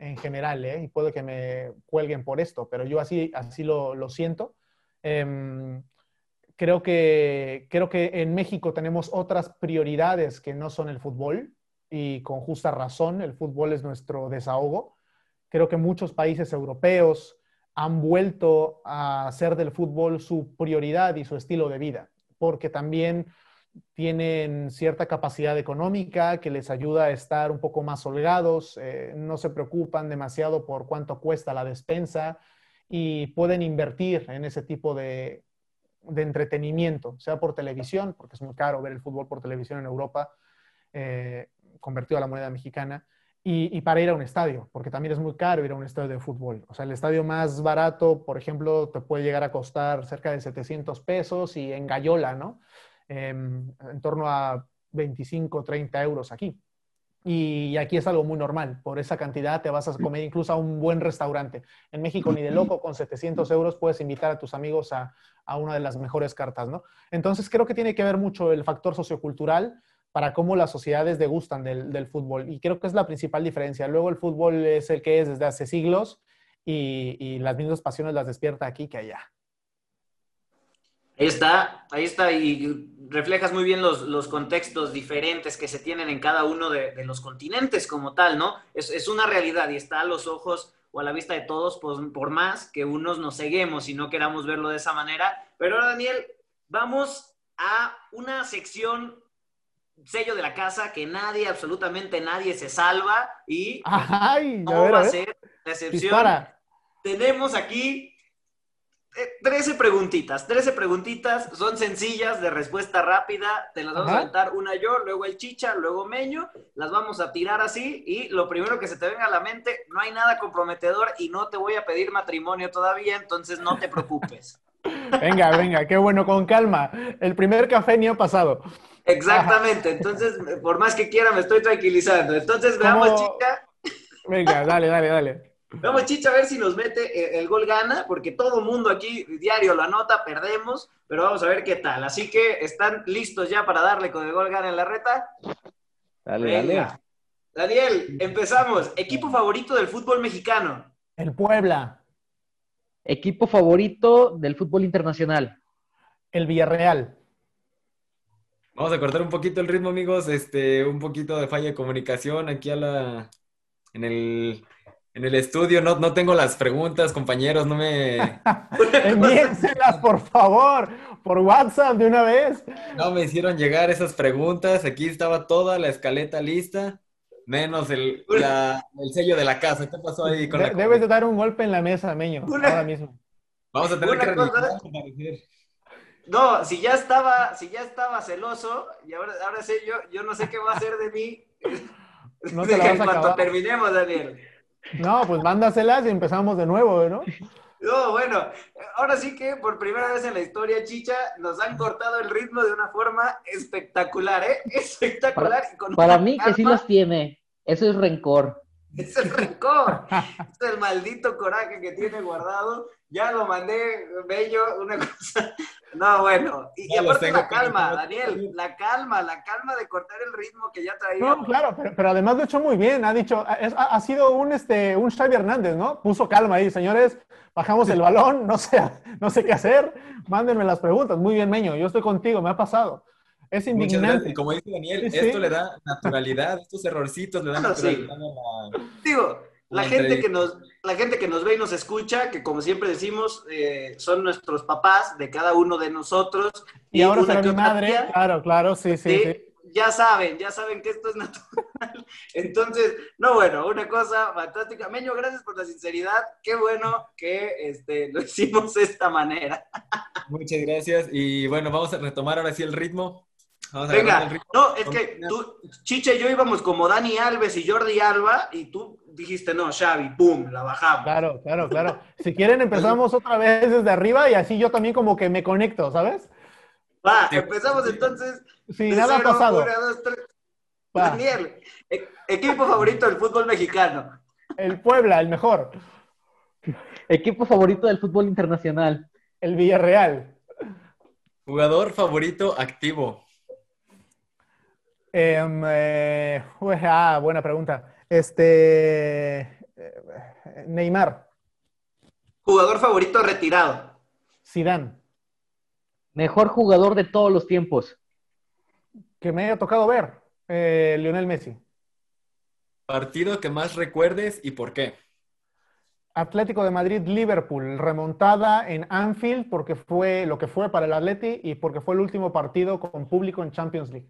en general, y puede que me cuelguen por esto, pero yo así, así lo, lo siento. Em, creo, que, creo que en México tenemos otras prioridades que no son el fútbol y con justa razón, el fútbol es nuestro desahogo. Creo que muchos países europeos han vuelto a hacer del fútbol su prioridad y su estilo de vida, porque también tienen cierta capacidad económica que les ayuda a estar un poco más holgados, eh, no se preocupan demasiado por cuánto cuesta la despensa y pueden invertir en ese tipo de, de entretenimiento, sea por televisión, porque es muy caro ver el fútbol por televisión en Europa, eh, convertido a la moneda mexicana, y, para ir a un estadio, porque también es muy caro ir a un estadio de fútbol. O sea, el estadio más barato, por ejemplo, te puede llegar a costar cerca de 700 pesos y en Gallola, ¿no? Em, en torno a 25, 30 euros aquí. Y aquí es algo muy normal. Por esa cantidad te vas a comer incluso a un buen restaurante. En México, ni de loco, con 700 euros puedes invitar a tus amigos a, a una de las mejores cartas, ¿no? Entonces creo que tiene que ver mucho el factor sociocultural para cómo las sociedades degustan del, del, fútbol. Y creo que es la principal diferencia. Luego el fútbol es el que es desde hace siglos y, y las mismas pasiones las despierta aquí que allá. Ahí está, ahí está, y reflejas muy bien los, los contextos diferentes que se tienen en cada uno de, de los continentes como tal, ¿no? Es, es, una realidad y está a los ojos o a la vista de todos, pues, por más que unos nos ceguemos y no queramos verlo de esa manera. Pero ahora, Daniel, vamos a una sección sello de la casa que nadie, absolutamente nadie se salva y Ay, no ver, va a ser la excepción. Dispara. Tenemos aquí 13 preguntitas, 13 preguntitas, son sencillas, de respuesta rápida, te las vamos Ajá. a aventar una yo, luego el chicha, luego Meño, las vamos a tirar así y lo primero que se te venga a la mente, no hay nada comprometedor y no te voy a pedir matrimonio todavía, entonces no te preocupes. Venga, venga, qué bueno, con calma. El primer café ni ha pasado. Exactamente, entonces por más que quiera me estoy tranquilizando. Entonces veamos, chicha, Venga, dale, dale, dale. Veamos, chicha, a ver si nos mete el, el gol gana, porque todo mundo aquí diario lo anota, perdemos, pero vamos a ver qué tal. Así que están listos ya para darle con el gol gana en la reta. Dale, dale. Daniel, empezamos. Equipo favorito del fútbol mexicano. El Puebla, Equipo favorito del fútbol internacional. el Villarreal, Vamos a cortar un poquito el ritmo, amigos. Este, un poquito de falla de comunicación aquí a la, en el, en el estudio. No, no tengo las preguntas, compañeros. No me, envíenselas, por favor, por WhatsApp de una vez. no me hicieron llegar esas preguntas. Aquí estaba toda la escaleta lista, menos el, la- el sello de la casa. ¿Qué pasó ahí con la De- debes de dar un golpe en la mesa, Meño, Una- ahora mismo. Vamos a tener Una que cosa-. No, si ya estaba, si ya estaba celoso, y ahora, ahora sé yo, yo no sé qué va a hacer de mí. No te la vas a acabar. terminemos, Daniel. No, pues mándaselas y empezamos de nuevo, ¿no? No, bueno, ahora sí que por primera vez en la historia, Chicha, nos han cortado el ritmo de una forma espectacular, ¿eh? Espectacular. y con Para mí que sí los tiene. Eso es rencor. Es el rencor, es el maldito coraje que tiene guardado. Ya lo mandé, bello, una cosa. No, bueno. Y, aparte la calma, Daniel, la calma, la calma de cortar el ritmo que ya No, traíamos. claro, pero, pero además lo ha hecho muy bien. Ha dicho, es- ha, ha sido un, este, un Xavi Hernández, ¿no? Puso calma ahí, señores, bajamos el balón, no sé, no sé qué hacer, mándenme las preguntas. Muy bien, Meño, yo estoy contigo, me ha pasado. Es indignante. Como dice Daniel, Sí, sí. esto le da naturalidad, estos errorcitos le dan sí. naturalidad a la... Digo, la gente, que nos, la gente que nos ve y nos escucha, que como siempre decimos, eh, son nuestros papás de cada uno de nosotros. Y ahora será mi madre. tía, Claro, claro, sí, sí, Sí, sí. Ya saben, ya saben que esto es natural. Entonces, no, bueno, una cosa fantástica. Meño, gracias por la sinceridad. Qué bueno que este, lo hicimos de esta manera. Muchas gracias. Y bueno, vamos a retomar ahora sí el ritmo. Vamos Venga, no, es que tú, Chicha y yo íbamos como Dani Alves y Jordi Alba, y tú dijiste, no, Xavi, pum, la bajamos. Claro, claro, claro. Si quieren empezamos otra vez desde arriba y así yo también como que me conecto, ¿sabes? Va, empezamos entonces. Sí, nada ha pasado. una, dos, tres. Va. Daniel, e- equipo favorito del fútbol mexicano. El Puebla, el mejor. Equipo favorito del fútbol internacional. El Villarreal. Jugador favorito activo. Em, eh, ah, buena pregunta. Este. eh, Neymar, Jugador favorito retirado. Zidane, Mejor jugador de todos los tiempos. que me haya tocado ver. eh, Lionel Messi. Partido que más recuerdes y por qué. Atlético de Madrid, Liverpool, remontada en Anfield porque fue lo que fue para el Atleti y porque fue el último partido con público en Champions League.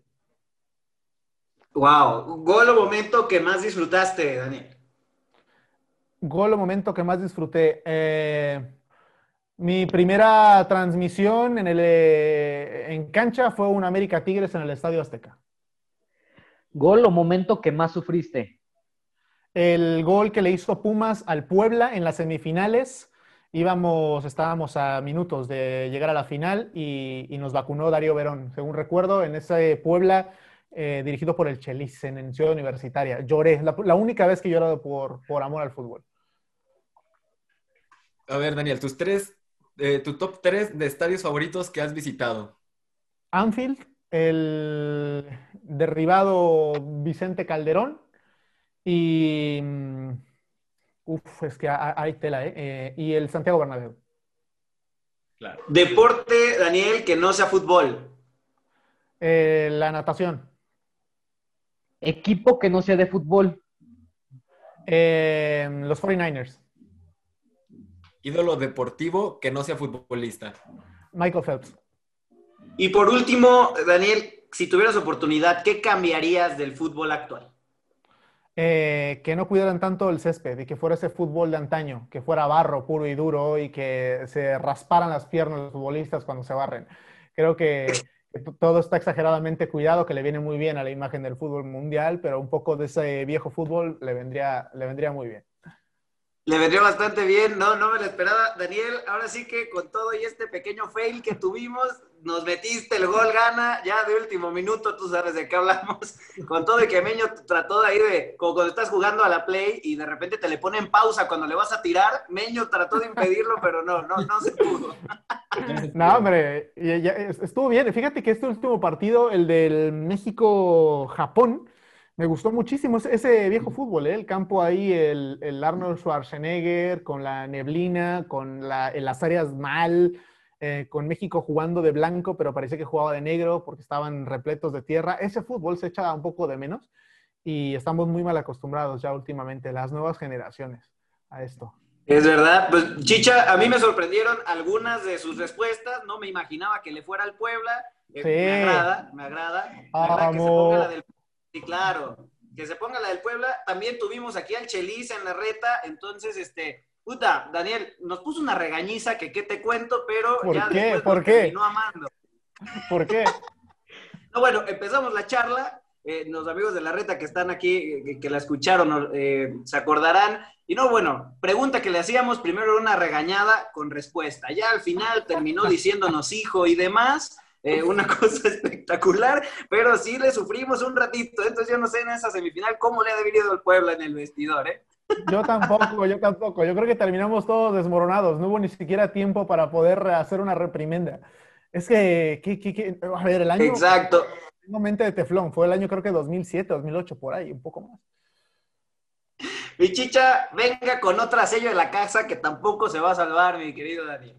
Wow. Gol o momento que más disfrutaste, Daniel. Gol o momento que más disfruté. Eh, mi primera transmisión en, el, eh, en cancha fue un América Tigres en el Estadio Azteca. Gol o momento que más sufriste. El gol que le hizo Pumas al Puebla en las semifinales. Íbamos, estábamos a minutos de llegar a la final y, y nos vacunó Darío Verón. Según recuerdo, en ese Puebla eh, dirigido por el Chelis en Ciudad Universitaria. Lloré, la, la única vez que he llorado por, por amor al fútbol. A ver, Daniel, tus tres, eh, tu top tres de estadios favoritos que has visitado. Anfield, el derribado Vicente Calderón y... mm, Uf, es que ha- hay tela, ¿eh? Eh, Y el Santiago Bernabéu. Claro. Deporte, Daniel, que no sea fútbol. Eh, la natación. Equipo que no sea de fútbol. Eh, los 49ers. Ídolo deportivo que no sea futbolista. Michael Phelps. Y por último, Daniel, si tuvieras oportunidad, ¿qué cambiarías del fútbol actual? Eh, que no cuidaran tanto el césped y que fuera ese fútbol de antaño, que fuera barro puro y duro y que se rasparan las piernas los futbolistas cuando se barren. Creo que, todo está exageradamente cuidado, que le viene muy bien a la imagen del fútbol mundial, pero un poco de ese viejo fútbol le vendría, le vendría muy bien. Le vendría bastante bien, no, no me lo esperaba. Daniel, ahora sí que con todo y este pequeño fail que tuvimos, nos metiste el gol gana, ya de último minuto, tú sabes de qué hablamos. Con todo y que Meño trató de ahí de, como cuando estás jugando a la play y de repente te le pone en pausa cuando le vas a tirar, Meño trató de impedirlo, pero no, no, no se pudo. No, hombre, estuvo bien. Fíjate que este último partido, el del México-Japón, me gustó muchísimo ese, viejo fútbol, ¿eh? El campo ahí, el, el Arnold Schwarzenegger, con la neblina, con la- en las áreas mal, eh, con México jugando de blanco, pero parecía que jugaba de negro porque estaban repletos de tierra. Ese fútbol se echa un poco de menos y estamos muy mal acostumbrados ya últimamente, las nuevas generaciones, a esto. Es verdad, pues Chicha, a mí me sorprendieron algunas de sus respuestas, no me imaginaba que le fuera al Puebla, Eh, Sí. me agrada, me agrada, Me agrada que se Vamos. ponga la del Sí, claro, que se ponga la del Puebla, también tuvimos aquí al Chelis en la reta, entonces, este, puta, Daniel, nos puso una regañiza que qué te cuento, pero ¿Por ya qué? después ¿Por nos qué? terminó amando. ¿Por qué? No, bueno, empezamos la charla. eh, los amigos de la reta que están aquí, que, que la escucharon, eh, se acordarán. Y no, bueno, pregunta que le hacíamos, primero una regañada con respuesta. Ya al final terminó diciéndonos hijo y demás. Eh, una cosa espectacular, pero sí le sufrimos un ratito. Entonces yo no sé en esa semifinal cómo le ha debido el Puebla en el vestidor, ¿eh? Yo tampoco, yo tampoco. Yo creo que terminamos todos desmoronados. No hubo ni siquiera tiempo para poder hacer una reprimenda. Es que, que- que- que- a ver, el año. Exacto. Tengo mente de teflón. Fue el año creo que 2007, 2008, por ahí, un poco más. Mi chicha, venga con otra sello de la casa que tampoco se va a salvar, mi querido Daniel.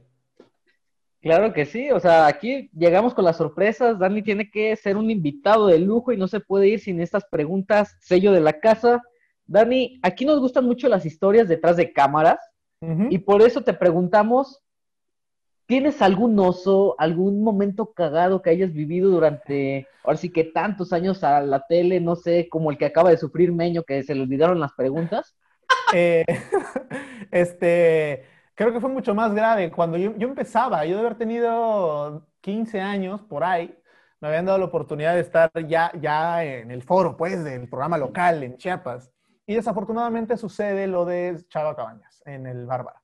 Claro que sí, o sea, aquí llegamos con las sorpresas. Dani tiene que ser un invitado de lujo y no se puede ir sin estas preguntas, sello de la casa. Dani, aquí nos gustan mucho las historias detrás de cámaras y por eso te preguntamos, ¿tienes algún oso, algún momento cagado que hayas vivido durante, ahora sí que tantos años a la tele, no sé, como el que acaba de sufrir Meño, que se le olvidaron las preguntas? Eh, este, creo que fue mucho más grave. Cuando yo, yo empezaba, yo de haber tenido 15 años por ahí, me habían dado la oportunidad de estar ya, ya en el foro, pues, del programa local en Chiapas. Y desafortunadamente sucede lo de Chava Cabañas en el Bárbara.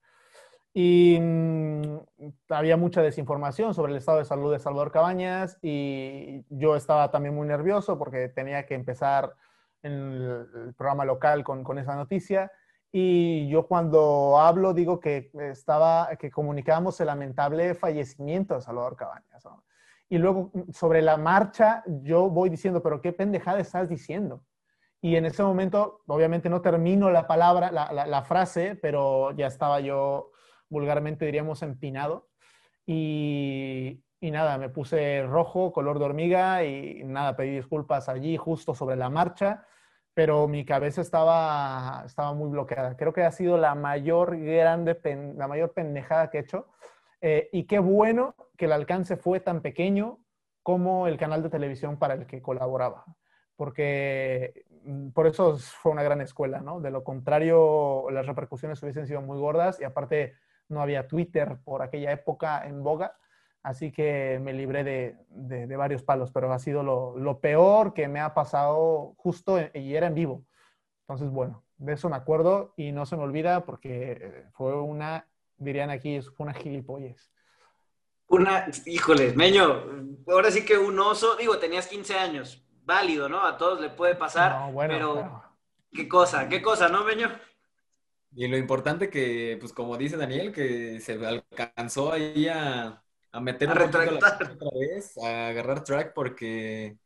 Y mm, había mucha desinformación sobre el estado de salud de Salvador Cabañas y yo estaba también muy nervioso porque tenía que empezar en el, el programa local con, con esa noticia. Y yo cuando hablo digo que estaba, que comunicábamos el lamentable fallecimiento de Salvador Cabañas. y luego sobre la marcha yo voy diciendo, pero qué pendejada estás diciendo. Y en ese momento, obviamente no termino la palabra, la, frase, pero ya estaba yo vulgarmente diríamos empinado. Y nada, me puse rojo, color de hormiga y nada, pedí disculpas allí justo sobre la marcha, pero mi cabeza estaba, estaba muy bloqueada. Creo que ha sido la mayor, grande, la mayor pendejada que he hecho. Eh, y qué bueno que el alcance fue tan pequeño como el canal de televisión para el que colaboraba, porque mm, por eso fue una gran escuela, ¿no? De lo contrario, las repercusiones hubiesen sido muy gordas y aparte no había Twitter por aquella época en boga, así que me libré de, varios palos, pero ha sido lo, peor que me ha pasado justo y era en vivo. Entonces, bueno, de eso me acuerdo y no se me olvida porque fue una, dirían aquí, fue una gilipollez. Una, híjole, Meño, ahora sí que un oso, digo, tenías 15 años, válido, ¿no? A todos le puede pasar, pero qué cosa, qué cosa, ¿no, Meño? Y lo importante que, pues como dice Daniel, que se alcanzó ahí a, a meter un poquito la otra vez, a agarrar track, porque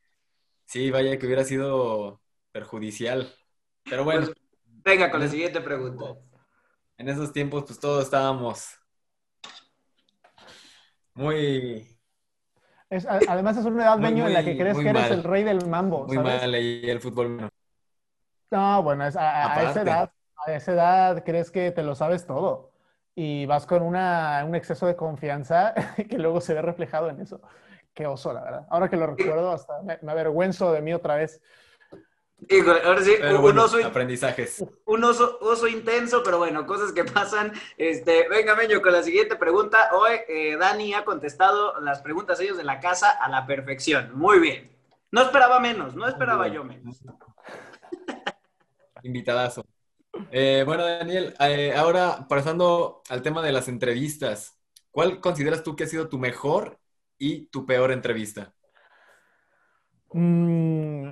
sí, vaya que hubiera sido perjudicial. Pero bueno. Pues, venga con la siguiente pregunta. En esos tiempos, pues todos estábamos muy... además es una edad, Meño, en la que crees que eres el rey del mambo. Muy mal ahí el fútbol. No, bueno, a esa edad a esa edad crees que te lo sabes todo y vas con una, un exceso de confianza que luego se ve reflejado en eso. Qué oso, la verdad. Ahora que lo recuerdo, hasta me, avergüenzo de mí otra vez. ahora sí, un oso, aprendizajes. Un oso, intenso, pero bueno, cosas que pasan. Este, venga, Meño, con la siguiente pregunta. Hoy eh, Dani ha contestado las preguntas ellos de la casa a la perfección. Muy bien. No esperaba menos, no esperaba yo menos. Invitadazo. Eh, bueno, Daniel, eh, ahora pasando al tema de las entrevistas, ¿cuál consideras tú que ha sido tu mejor y tu peor entrevista? Mm,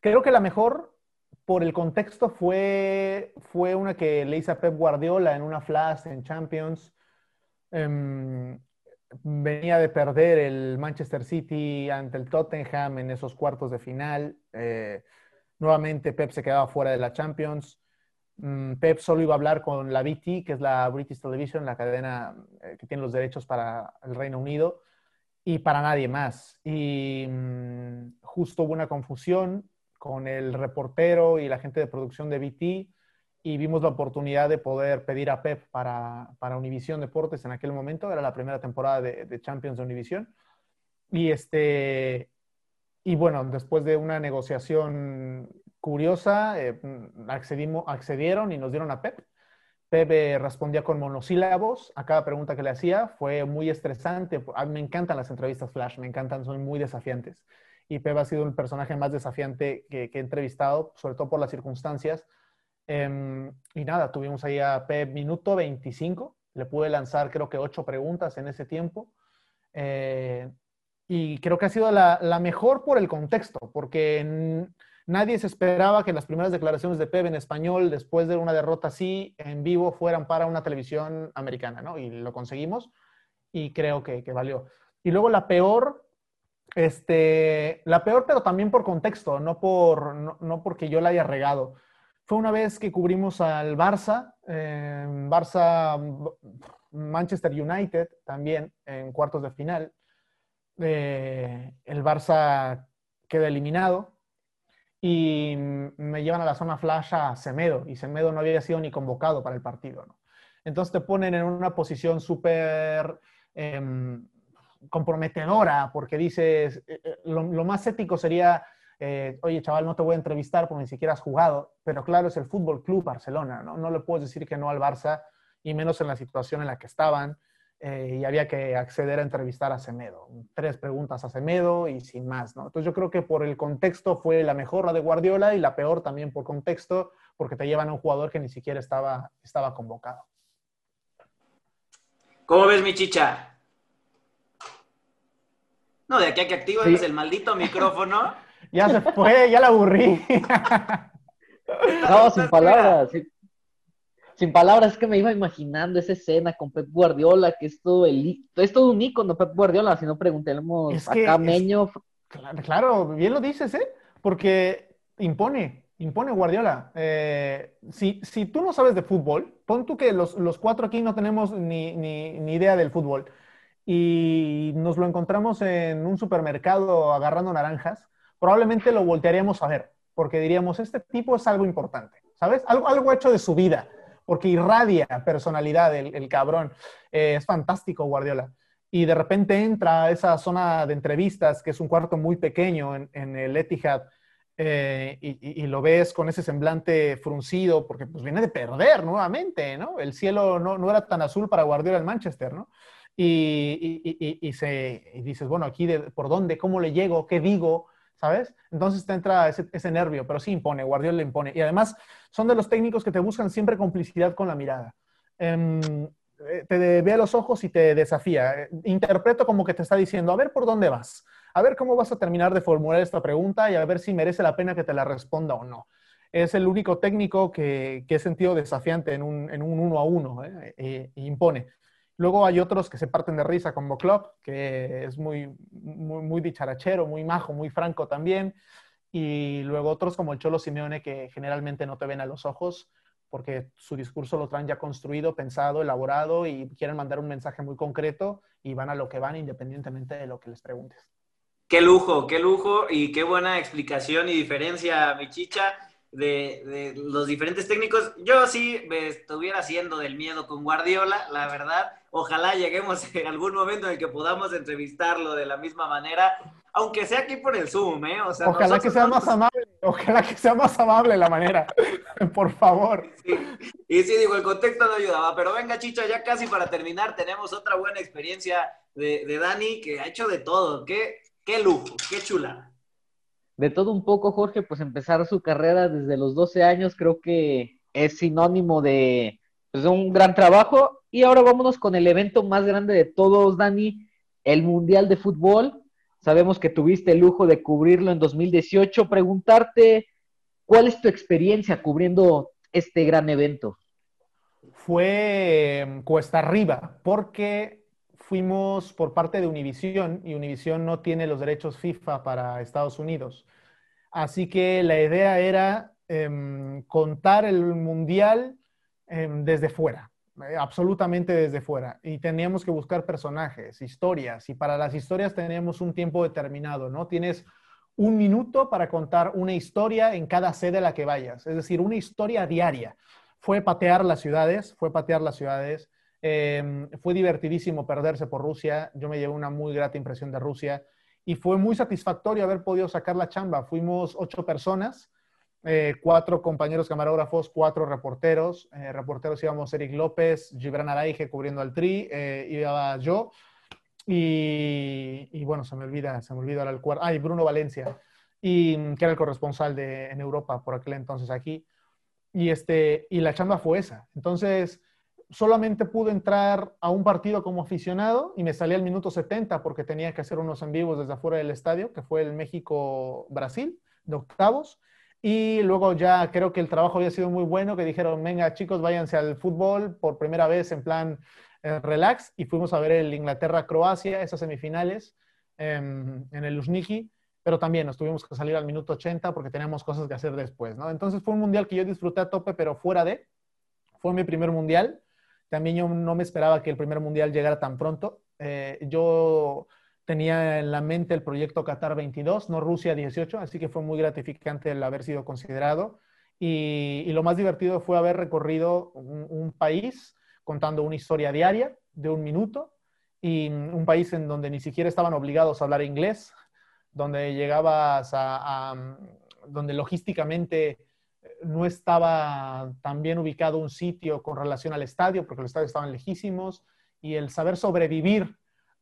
creo que la mejor, por el contexto, fue, fue una que le hice a Pep Guardiola en una flash en Champions. Em, venía de perder el Manchester City ante el Tottenham en esos cuartos de final. Eh, Nuevamente Pep se quedaba fuera de la Champions. Mm, Pep solo iba a hablar con la BT, que es la British Television, la cadena eh, que tiene los derechos para el Reino Unido, y para nadie más. Y mm, justo hubo una confusión con el reportero y la gente de producción de BT y vimos la oportunidad de poder pedir a Pep para, para Univision Deportes en aquel momento, era la primera temporada de, de Champions de Univision. Y, este, y bueno, después de una negociación curiosa, eh, accedimos, accedieron y nos dieron a Pep. Pep respondía con monosílabos a cada pregunta que le hacía. Fue muy estresante. A mí me encantan las entrevistas flash, me encantan, son muy desafiantes. Y Pep ha sido el personaje más desafiante que, he entrevistado, sobre todo por las circunstancias. Em, y nada, tuvimos ahí a Pep minuto 25. Le pude lanzar creo que ocho preguntas en ese tiempo. Eh, y creo que ha sido la, mejor por el contexto, porque nadie se esperaba que las primeras declaraciones de Pep en español, después de una derrota así, en vivo, fueran para una televisión americana, ¿no? Y lo conseguimos y creo que, valió. Y luego la peor, este, la peor, pero también por contexto, no, por, no, porque yo la haya regado. Fue una vez que cubrimos al Barça, Barça Manchester United también en cuartos de final eh, el Barça queda eliminado y me llevan a la zona flash a Semedo y Semedo no había sido ni convocado para el partido. Entonces te ponen en una posición súper em, comprometedora porque dices, eh, eh, lo, más ético sería, oye chaval, no te voy a entrevistar porque ni siquiera has jugado, pero claro, es el Fútbol Club Barcelona, ¿no? No le puedes decir que no al Barça y menos en la situación en la que estaban. Eh, y había que acceder a entrevistar a Semedo. Tres preguntas a Semedo y sin más, ¿no? Entonces yo creo que por el contexto fue la mejor la de Guardiola y la peor también por contexto, porque te llevan a un jugador que ni siquiera estaba, estaba convocado. ¿Cómo ves, mi chicha? No, de aquí a que activas el maldito micrófono. ya se fue, ya la aburrí. no, sin palabras. sin palabras, es que me iba imaginando esa escena con Pep Guardiola, que es todo, el, es todo un ícono Pep Guardiola, si no preguntemos a Cameño. Claro, bien lo dices, ¿eh? Porque impone, impone Guardiola. Eh, si, si, tú no sabes de fútbol, pon tú que los, los cuatro aquí no tenemos ni, ni, ni, idea del fútbol y nos lo encontramos en un supermercado agarrando naranjas, probablemente lo voltearíamos a ver, porque diríamos, este tipo es algo importante, ¿sabes? Algo, algo hecho de su vida porque irradia personalidad el, cabrón. Eh, es fantástico Guardiola. Y de repente entra a esa zona de entrevistas, que es un cuarto muy pequeño en, el Etihad, eh, y, lo ves con ese semblante fruncido, porque pues viene de perder nuevamente, ¿no? El cielo no, no era tan azul para Guardiola en Manchester, ¿no? Y, y, se, dices, bueno, aquí de, por dónde, cómo le llego, qué digo, ¿sabes? Entonces te entra ese, nervio, pero sí impone, Guardiola impone. Y además son de los técnicos que te buscan siempre complicidad con la mirada. Em, eh, te ve a los ojos y te desafía. Eh, interpreto como que te está diciendo, a ver por dónde vas, a ver cómo vas a terminar de formular esta pregunta y a ver si merece la pena que te la responda o no. Es el único técnico que, que he sentido desafiante en un, uno a uno, ¿eh? impone. Luego hay otros que se parten de risa, como Club, que es muy, muy, muy dicharachero, muy majo, muy franco también. Y luego otros como el Cholo Simeone, que generalmente no te ven a los ojos porque su discurso lo traen ya construido, pensado, elaborado y quieren mandar un mensaje muy concreto y van a lo que van independientemente de lo que les preguntes. Qué lujo, qué lujo y qué buena explicación y diferencia, mi chicha de, los diferentes técnicos. Yo sí me estuviera haciendo del miedo con Guardiola, la verdad. Ojalá lleguemos en algún momento en el que podamos entrevistarlo de la misma manera, aunque sea aquí por el Zoom, ¿eh? ojalá que sea más amable, ojalá que sea más amable la manera, por favor. Y sí, digo, el contexto no ayudaba, pero venga, Chicha, ya casi para terminar, tenemos otra buena experiencia de, de Dani que ha hecho de todo. Qué, qué lujo, qué chula de todo un poco, Jorge, pues empezar su carrera desde los 12 años creo que es sinónimo de, pues, un gran trabajo. Y ahora vámonos con el evento más grande de todos, Dani, el Mundial de Fútbol. Sabemos que tuviste el lujo de cubrirlo en 2018. Preguntarte, ¿cuál es tu experiencia cubriendo este gran evento? Fue em, cuesta arriba, porque fuimos por parte de Univision y Univision no tiene los derechos FIFA para Estados Unidos. Así que la idea era em, contar el mundial em, desde fuera, eh, absolutamente desde fuera. Y teníamos que buscar personajes, historias, y para las historias teníamos un tiempo determinado, ¿no? Tienes un minuto para contar una historia en cada sede a la que vayas, es decir, una historia diaria. Fue patear las ciudades, fue patear las ciudades Em, fue divertidísimo perderse por Rusia. Yo me llevé una muy grata impresión de Rusia y fue muy satisfactorio haber podido sacar la chamba. Fuimos ocho personas, eh, cuatro compañeros camarógrafos, cuatro reporteros. Eh, reporteros íbamos Eric López, Gibran Araige cubriendo al Tri, eh, iba yo. Y, bueno, se me olvida, se me olvida el cuarto. Ah, y Bruno Valencia, y, que era el corresponsal de, en Europa por aquel entonces aquí. Y, este, y la chamba fue esa. Entonces, solamente pude entrar a un partido como aficionado y me salí al minuto 70 porque tenía que hacer unos en vivos desde afuera del estadio, que fue el México-Brasil de octavos. Y luego ya creo que el trabajo había sido muy bueno, que dijeron, venga chicos, váyanse al fútbol por primera vez en plan eh, relax. Y fuimos a ver el Inglaterra-Croacia, esas semifinales em, en el Luzhniki. Pero también nos tuvimos que salir al minuto 80 porque teníamos cosas que hacer después, ¿no? Entonces fue un mundial que yo disfruté a tope, pero fuera de. Fue mi primer mundial también yo no me esperaba que el primer mundial llegara tan pronto. Eh, yo tenía en la mente el proyecto Qatar 22, no Rusia 18, así que fue muy gratificante el haber sido considerado. Y, lo más divertido fue haber recorrido un, país contando una historia diaria de un minuto y un país en donde ni siquiera estaban obligados a hablar inglés, donde llegabas a, a donde logísticamente no estaba tan bien ubicado un sitio con relación al estadio, porque los estadios estaban lejísimos, y el saber sobrevivir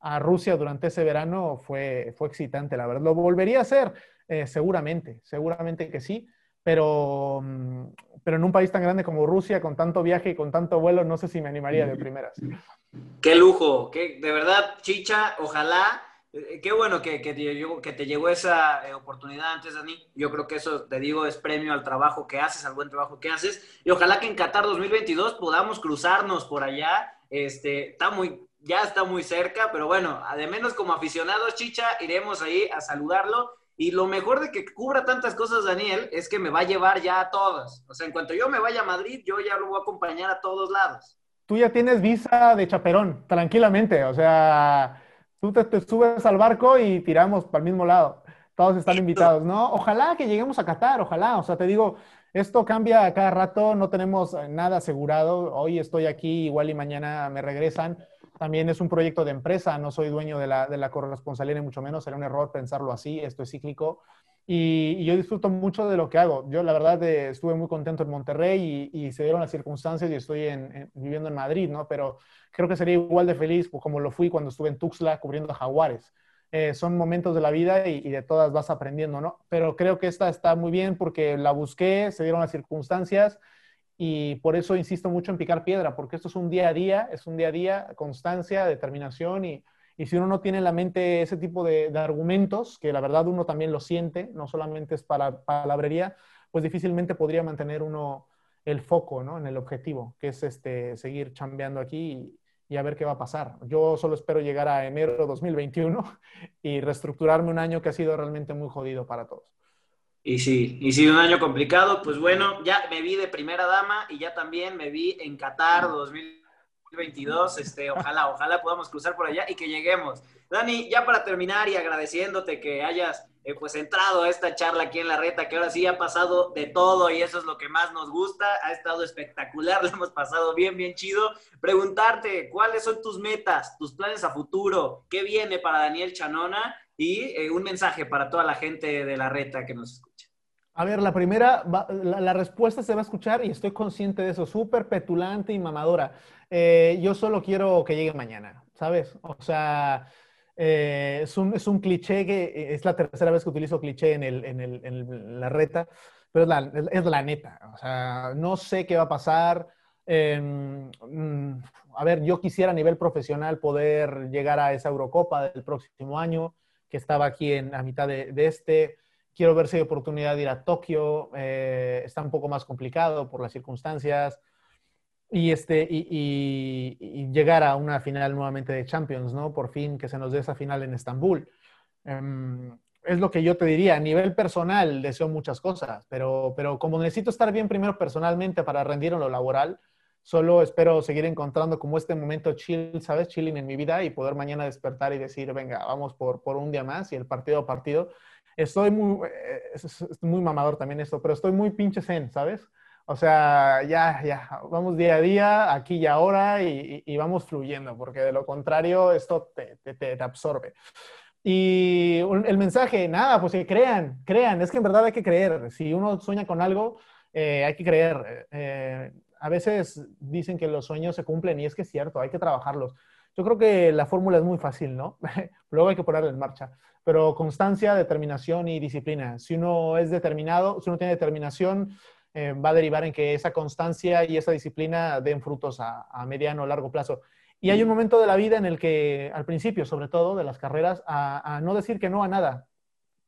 a Rusia durante ese verano fue, fue excitante, la verdad. Lo volvería a hacer, eh, seguramente, seguramente que sí, pero, mm, pero en un país tan grande como Rusia, con tanto viaje y con tanto vuelo, no sé si me animaría de primeras. Qué lujo, qué, de verdad, Chicha, ojalá Eh, Qué bueno que, te que te llegó esa eh, oportunidad antes, Dani. Yo creo que eso, te digo, es premio al trabajo que haces, al buen trabajo que haces. Y ojalá que en Qatar 2022 podamos cruzarnos por allá. Este, está muy, ya está muy cerca, pero bueno, de menos como aficionados, Chicha, iremos ahí a saludarlo. Y lo mejor de que cubra tantas cosas, Daniel, es que me va a llevar ya a todas. O sea, en cuanto yo me vaya a Madrid, yo ya lo voy a acompañar a todos lados. Tú ya tienes visa de chaperón, tranquilamente. O sea, tú te, te subes al barco y tiramos para el mismo lado. Todos están invitados, ¿no? Ojalá que lleguemos a Qatar, ojalá. O sea, te digo, esto cambia a cada rato, no tenemos eh, nada asegurado. Hoy estoy aquí, igual y mañana me regresan. También es un proyecto de empresa, no soy dueño de la, de la corresponsabilidad, ni mucho menos. Sería un error pensarlo así, esto es cíclico. Y, y yo disfruto mucho de lo que hago. Yo, la verdad, eh, estuve muy contento en Monterrey y, y se dieron las circunstancias y estoy en- en- viviendo en Madrid, ¿no? Pero creo que sería igual de feliz pues, como lo fui cuando estuve en Tuxtla cubriendo Jaguares. Eh, son momentos de la vida y, y de todas vas aprendiendo, ¿no? Pero creo que esta está muy bien porque la busqué, se dieron las circunstancias y por eso insisto mucho en picar piedra, porque esto es un día a día, es un día a día, constancia, determinación y, y si uno no tiene en la mente ese tipo de, argumentos, que la verdad uno también lo siente, no solamente es para palabrería, pues difícilmente podría mantener uno el foco, ¿no? En el objetivo, que es este, seguir chambeando aquí y, y a ver qué va a pasar. Yo solo espero llegar a enero de 2021 y reestructurarme un año que ha sido realmente muy jodido para todos. Y sí, y sí, un año complicado, pues bueno, ya me vi de primera dama y ya también me vi en Qatar 2022. Este, ojalá, ojalá podamos cruzar por allá y que lleguemos. Dani, ya para terminar y agradeciéndote que hayas eh, pues entrado a esta charla aquí en la reta, que ahora sí ha pasado de todo y eso es lo que más nos gusta. Ha estado espectacular, lo hemos pasado bien, bien chido. Preguntarte, ¿cuáles son tus metas, tus planes a futuro? ¿Qué viene para Daniel Chanona? Y eh, un mensaje para toda la gente de la reta que nos. A ver, la primera, la, respuesta se va a escuchar y estoy consciente de eso, súper petulante y mamadora. Eh, yo solo quiero que llegue mañana, ¿sabes? O sea, eh, es, un, es un cliché que eh, es la tercera vez que utilizo cliché en, el, en, el- en la reta, pero es la, es la neta. O sea, no sé qué va a pasar. Eh, mm, a ver, yo quisiera a nivel profesional poder llegar a esa Eurocopa del próximo año, que estaba aquí en, a mitad de, de este. Quiero ver si hay oportunidad de ir a Tokio. eh, está un poco más complicado por las circunstancias. Y, este, y, y- y llegar a una final nuevamente de Champions, ¿no? Por fin que se nos dé esa final en Estambul. Em, es lo que yo te diría. A nivel personal deseo muchas cosas, pero, pero como necesito estar bien primero personalmente para rendir en lo laboral, solo espero seguir encontrando como este momento chill, ¿sabes? Chilling en mi vida y poder mañana despertar y decir, venga, vamos por, por un día más y el partido a partido. Estoy muy, eh, es, es- muy mamador también esto, pero estoy muy pinche zen, ¿sabes? O sea, ya, ya, vamos día a día, aquí y ahora, y, y- y vamos fluyendo, porque de lo contrario esto te, te- te- absorbe. Y el mensaje, nada, pues que crean, crean, es que en verdad hay que creer. Si uno sueña con algo, eh, hay que creer. Eh, a veces dicen que los sueños se cumplen y es que es cierto, hay que trabajarlos. Yo creo que la fórmula es muy fácil, ¿no? Luego hay que ponerla en marcha. Pero constancia, determinación y disciplina. Si uno es determinado, si uno tiene determinación, eh, va a derivar en que esa constancia y esa disciplina den frutos a, a mediano o largo plazo. Y hay un momento de la vida en el que, al principio, sobre todo, de las carreras, a, a no decir que no a nada.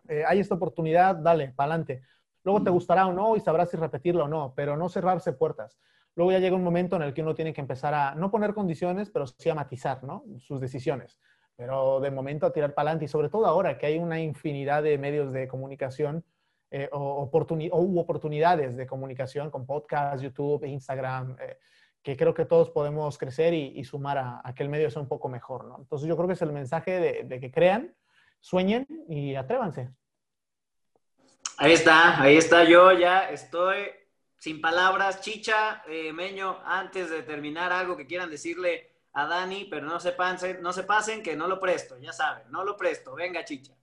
Eh, hay esta oportunidad, dale, para adelante. Luego te gustará o no y sabrás si repetirlo o no, pero no cerrarse puertas. Luego ya llega un momento en el que uno tiene que empezar a no poner condiciones, pero sí a matizar ¿no? sus decisiones. Pero de momento a tirar para adelante y sobre todo ahora que hay una infinidad de medios de comunicación eh, o, oportuni o oportunidades de comunicación con podcast, YouTube, Instagram, eh, que creo que todos podemos crecer y, y sumar a, a, que el medio sea un poco mejor. ¿no? Entonces yo creo que es el mensaje de, de que crean, sueñen y atrévanse. Ahí está, ahí está. Yo ya estoy sin palabras. Chicha, eh, Meño, antes de terminar, algo que quieran decirle a Dani, pero no se pasen, no se pasen que no lo presto, ya saben, no lo presto. Venga, Chicha.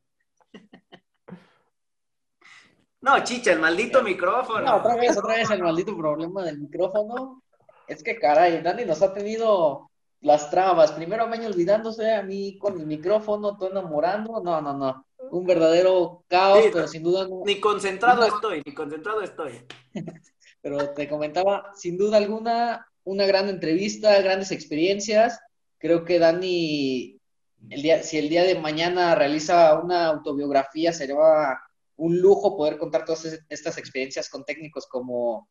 No, Chicha, el maldito micrófono. No, otra vez, otra vez el maldito problema del micrófono. Es que, caray, Dani nos ha tenido las trabas. Primero Meño olvidándose, a mí con el micrófono, tú enamorando. No, no, no. Un verdadero caos, Sí, pero sin duda no. Ni concentrado estoy, ni concentrado estoy. Pero te comentaba, sin duda alguna, una gran entrevista, grandes experiencias. Creo que Dani el día, si el día de mañana realiza una autobiografía, sería un lujo poder contar todas estas experiencias con técnicos como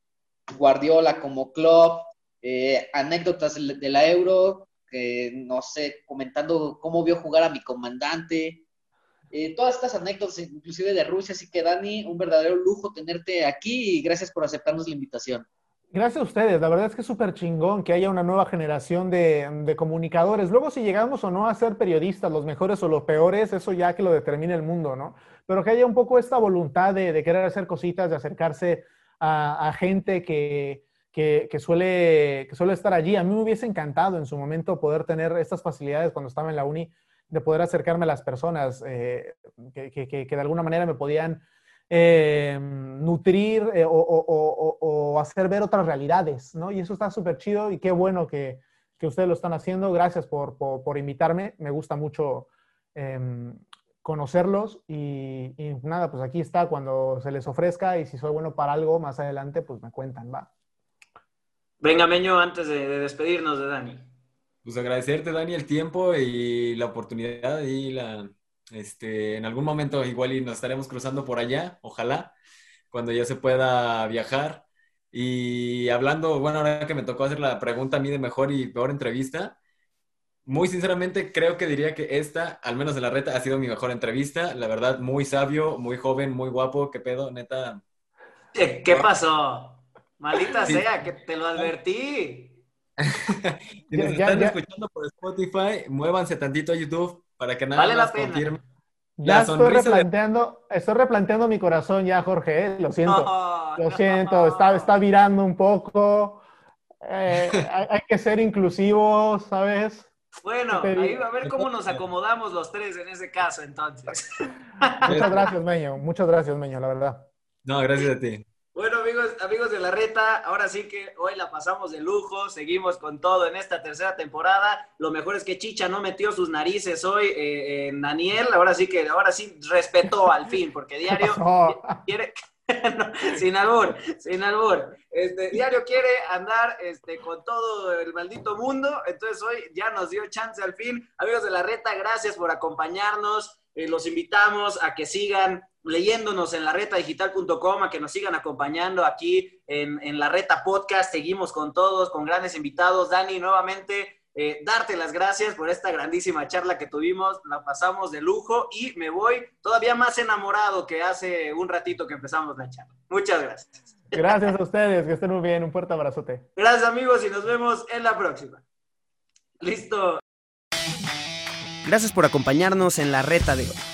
Guardiola, como Klopp, eh, anécdotas de la Euro, no sé, comentando cómo vio jugar a mi comandante, eh, todas estas anécdotas, inclusive de Rusia, así que Dani, un verdadero lujo tenerte aquí y gracias por aceptarnos la invitación. Gracias a ustedes, la verdad es que es súper chingón que haya una nueva generación de, comunicadores. Luego si llegamos o no a ser periodistas, los mejores o los peores, eso ya que lo determine el mundo, ¿no? Pero que haya un poco esta voluntad de, querer hacer cositas, de acercarse a, gente que, que, que suele estar allí. A mí me hubiese encantado en su momento poder tener estas facilidades cuando estaba en la uni, de poder acercarme a las personas eh, que, que, de alguna manera me podían eh, nutrir eh, o, hacer ver otras realidades, ¿no? Y eso está súper chido y qué bueno que, que, ustedes lo están haciendo. Gracias por, por, invitarme. Me gusta mucho em, conocerlos y, y, nada, pues aquí está cuando se les ofrezca y si soy bueno para algo más adelante, pues me cuentan, va. Venga, Meño, antes de, despedirnos de Dani. Pues agradecerte, Dani, el tiempo y la oportunidad y la, este, en algún momento igual y nos estaremos cruzando por allá, ojalá, cuando ya se pueda viajar. Y hablando, bueno, ahora que me tocó hacer la pregunta a mí de mejor y peor entrevista, muy sinceramente creo que diría que esta, al menos en la reta, ha sido mi mejor entrevista. La verdad, muy sabio, muy joven, muy guapo. ¿Qué pedo, neta? ¿Qué pasó? Maldita sea, que te lo advertí. si nos están escuchando por Spotify, muévanse tantito a YouTube para que nada vale más confirme. Ya estoy replanteando, estoy replanteando mi corazón ya, Jorge, ¿eh? lo siento. lo siento, está, está virando un poco. Eh, hay, que ser inclusivos, ¿sabes? Bueno, ahí a ver cómo nos acomodamos los tres en ese caso, entonces. Muchas gracias, Meño. Muchas gracias, Meño, la verdad. No, gracias a ti. Amigos, amigos de la reta, ahora sí que hoy la pasamos de lujo, seguimos con todo en esta tercera temporada. Lo mejor es que Chicha no metió sus narices hoy eh, en Daniel, ahora sí que, ahora sí respetó al fin, porque Diario quiere, sin albur, sin albur. Este, Diario quiere andar este, con todo el maldito mundo, entonces hoy ya nos dio chance al fin. Amigos de la reta, gracias por acompañarnos. Eh, los invitamos a que sigan leyéndonos en la digital.com, a que nos sigan acompañando aquí en, en, la reta podcast. Seguimos con todos, con grandes invitados. Dani, nuevamente, eh, darte las gracias por esta grandísima charla que tuvimos. La pasamos de lujo y me voy todavía más enamorado que hace un ratito que empezamos la charla. Muchas gracias. Gracias a ustedes, que estén muy bien. Un fuerte abrazote. Gracias, amigos, y nos vemos en la próxima. Listo. Gracias por acompañarnos en la reta de hoy.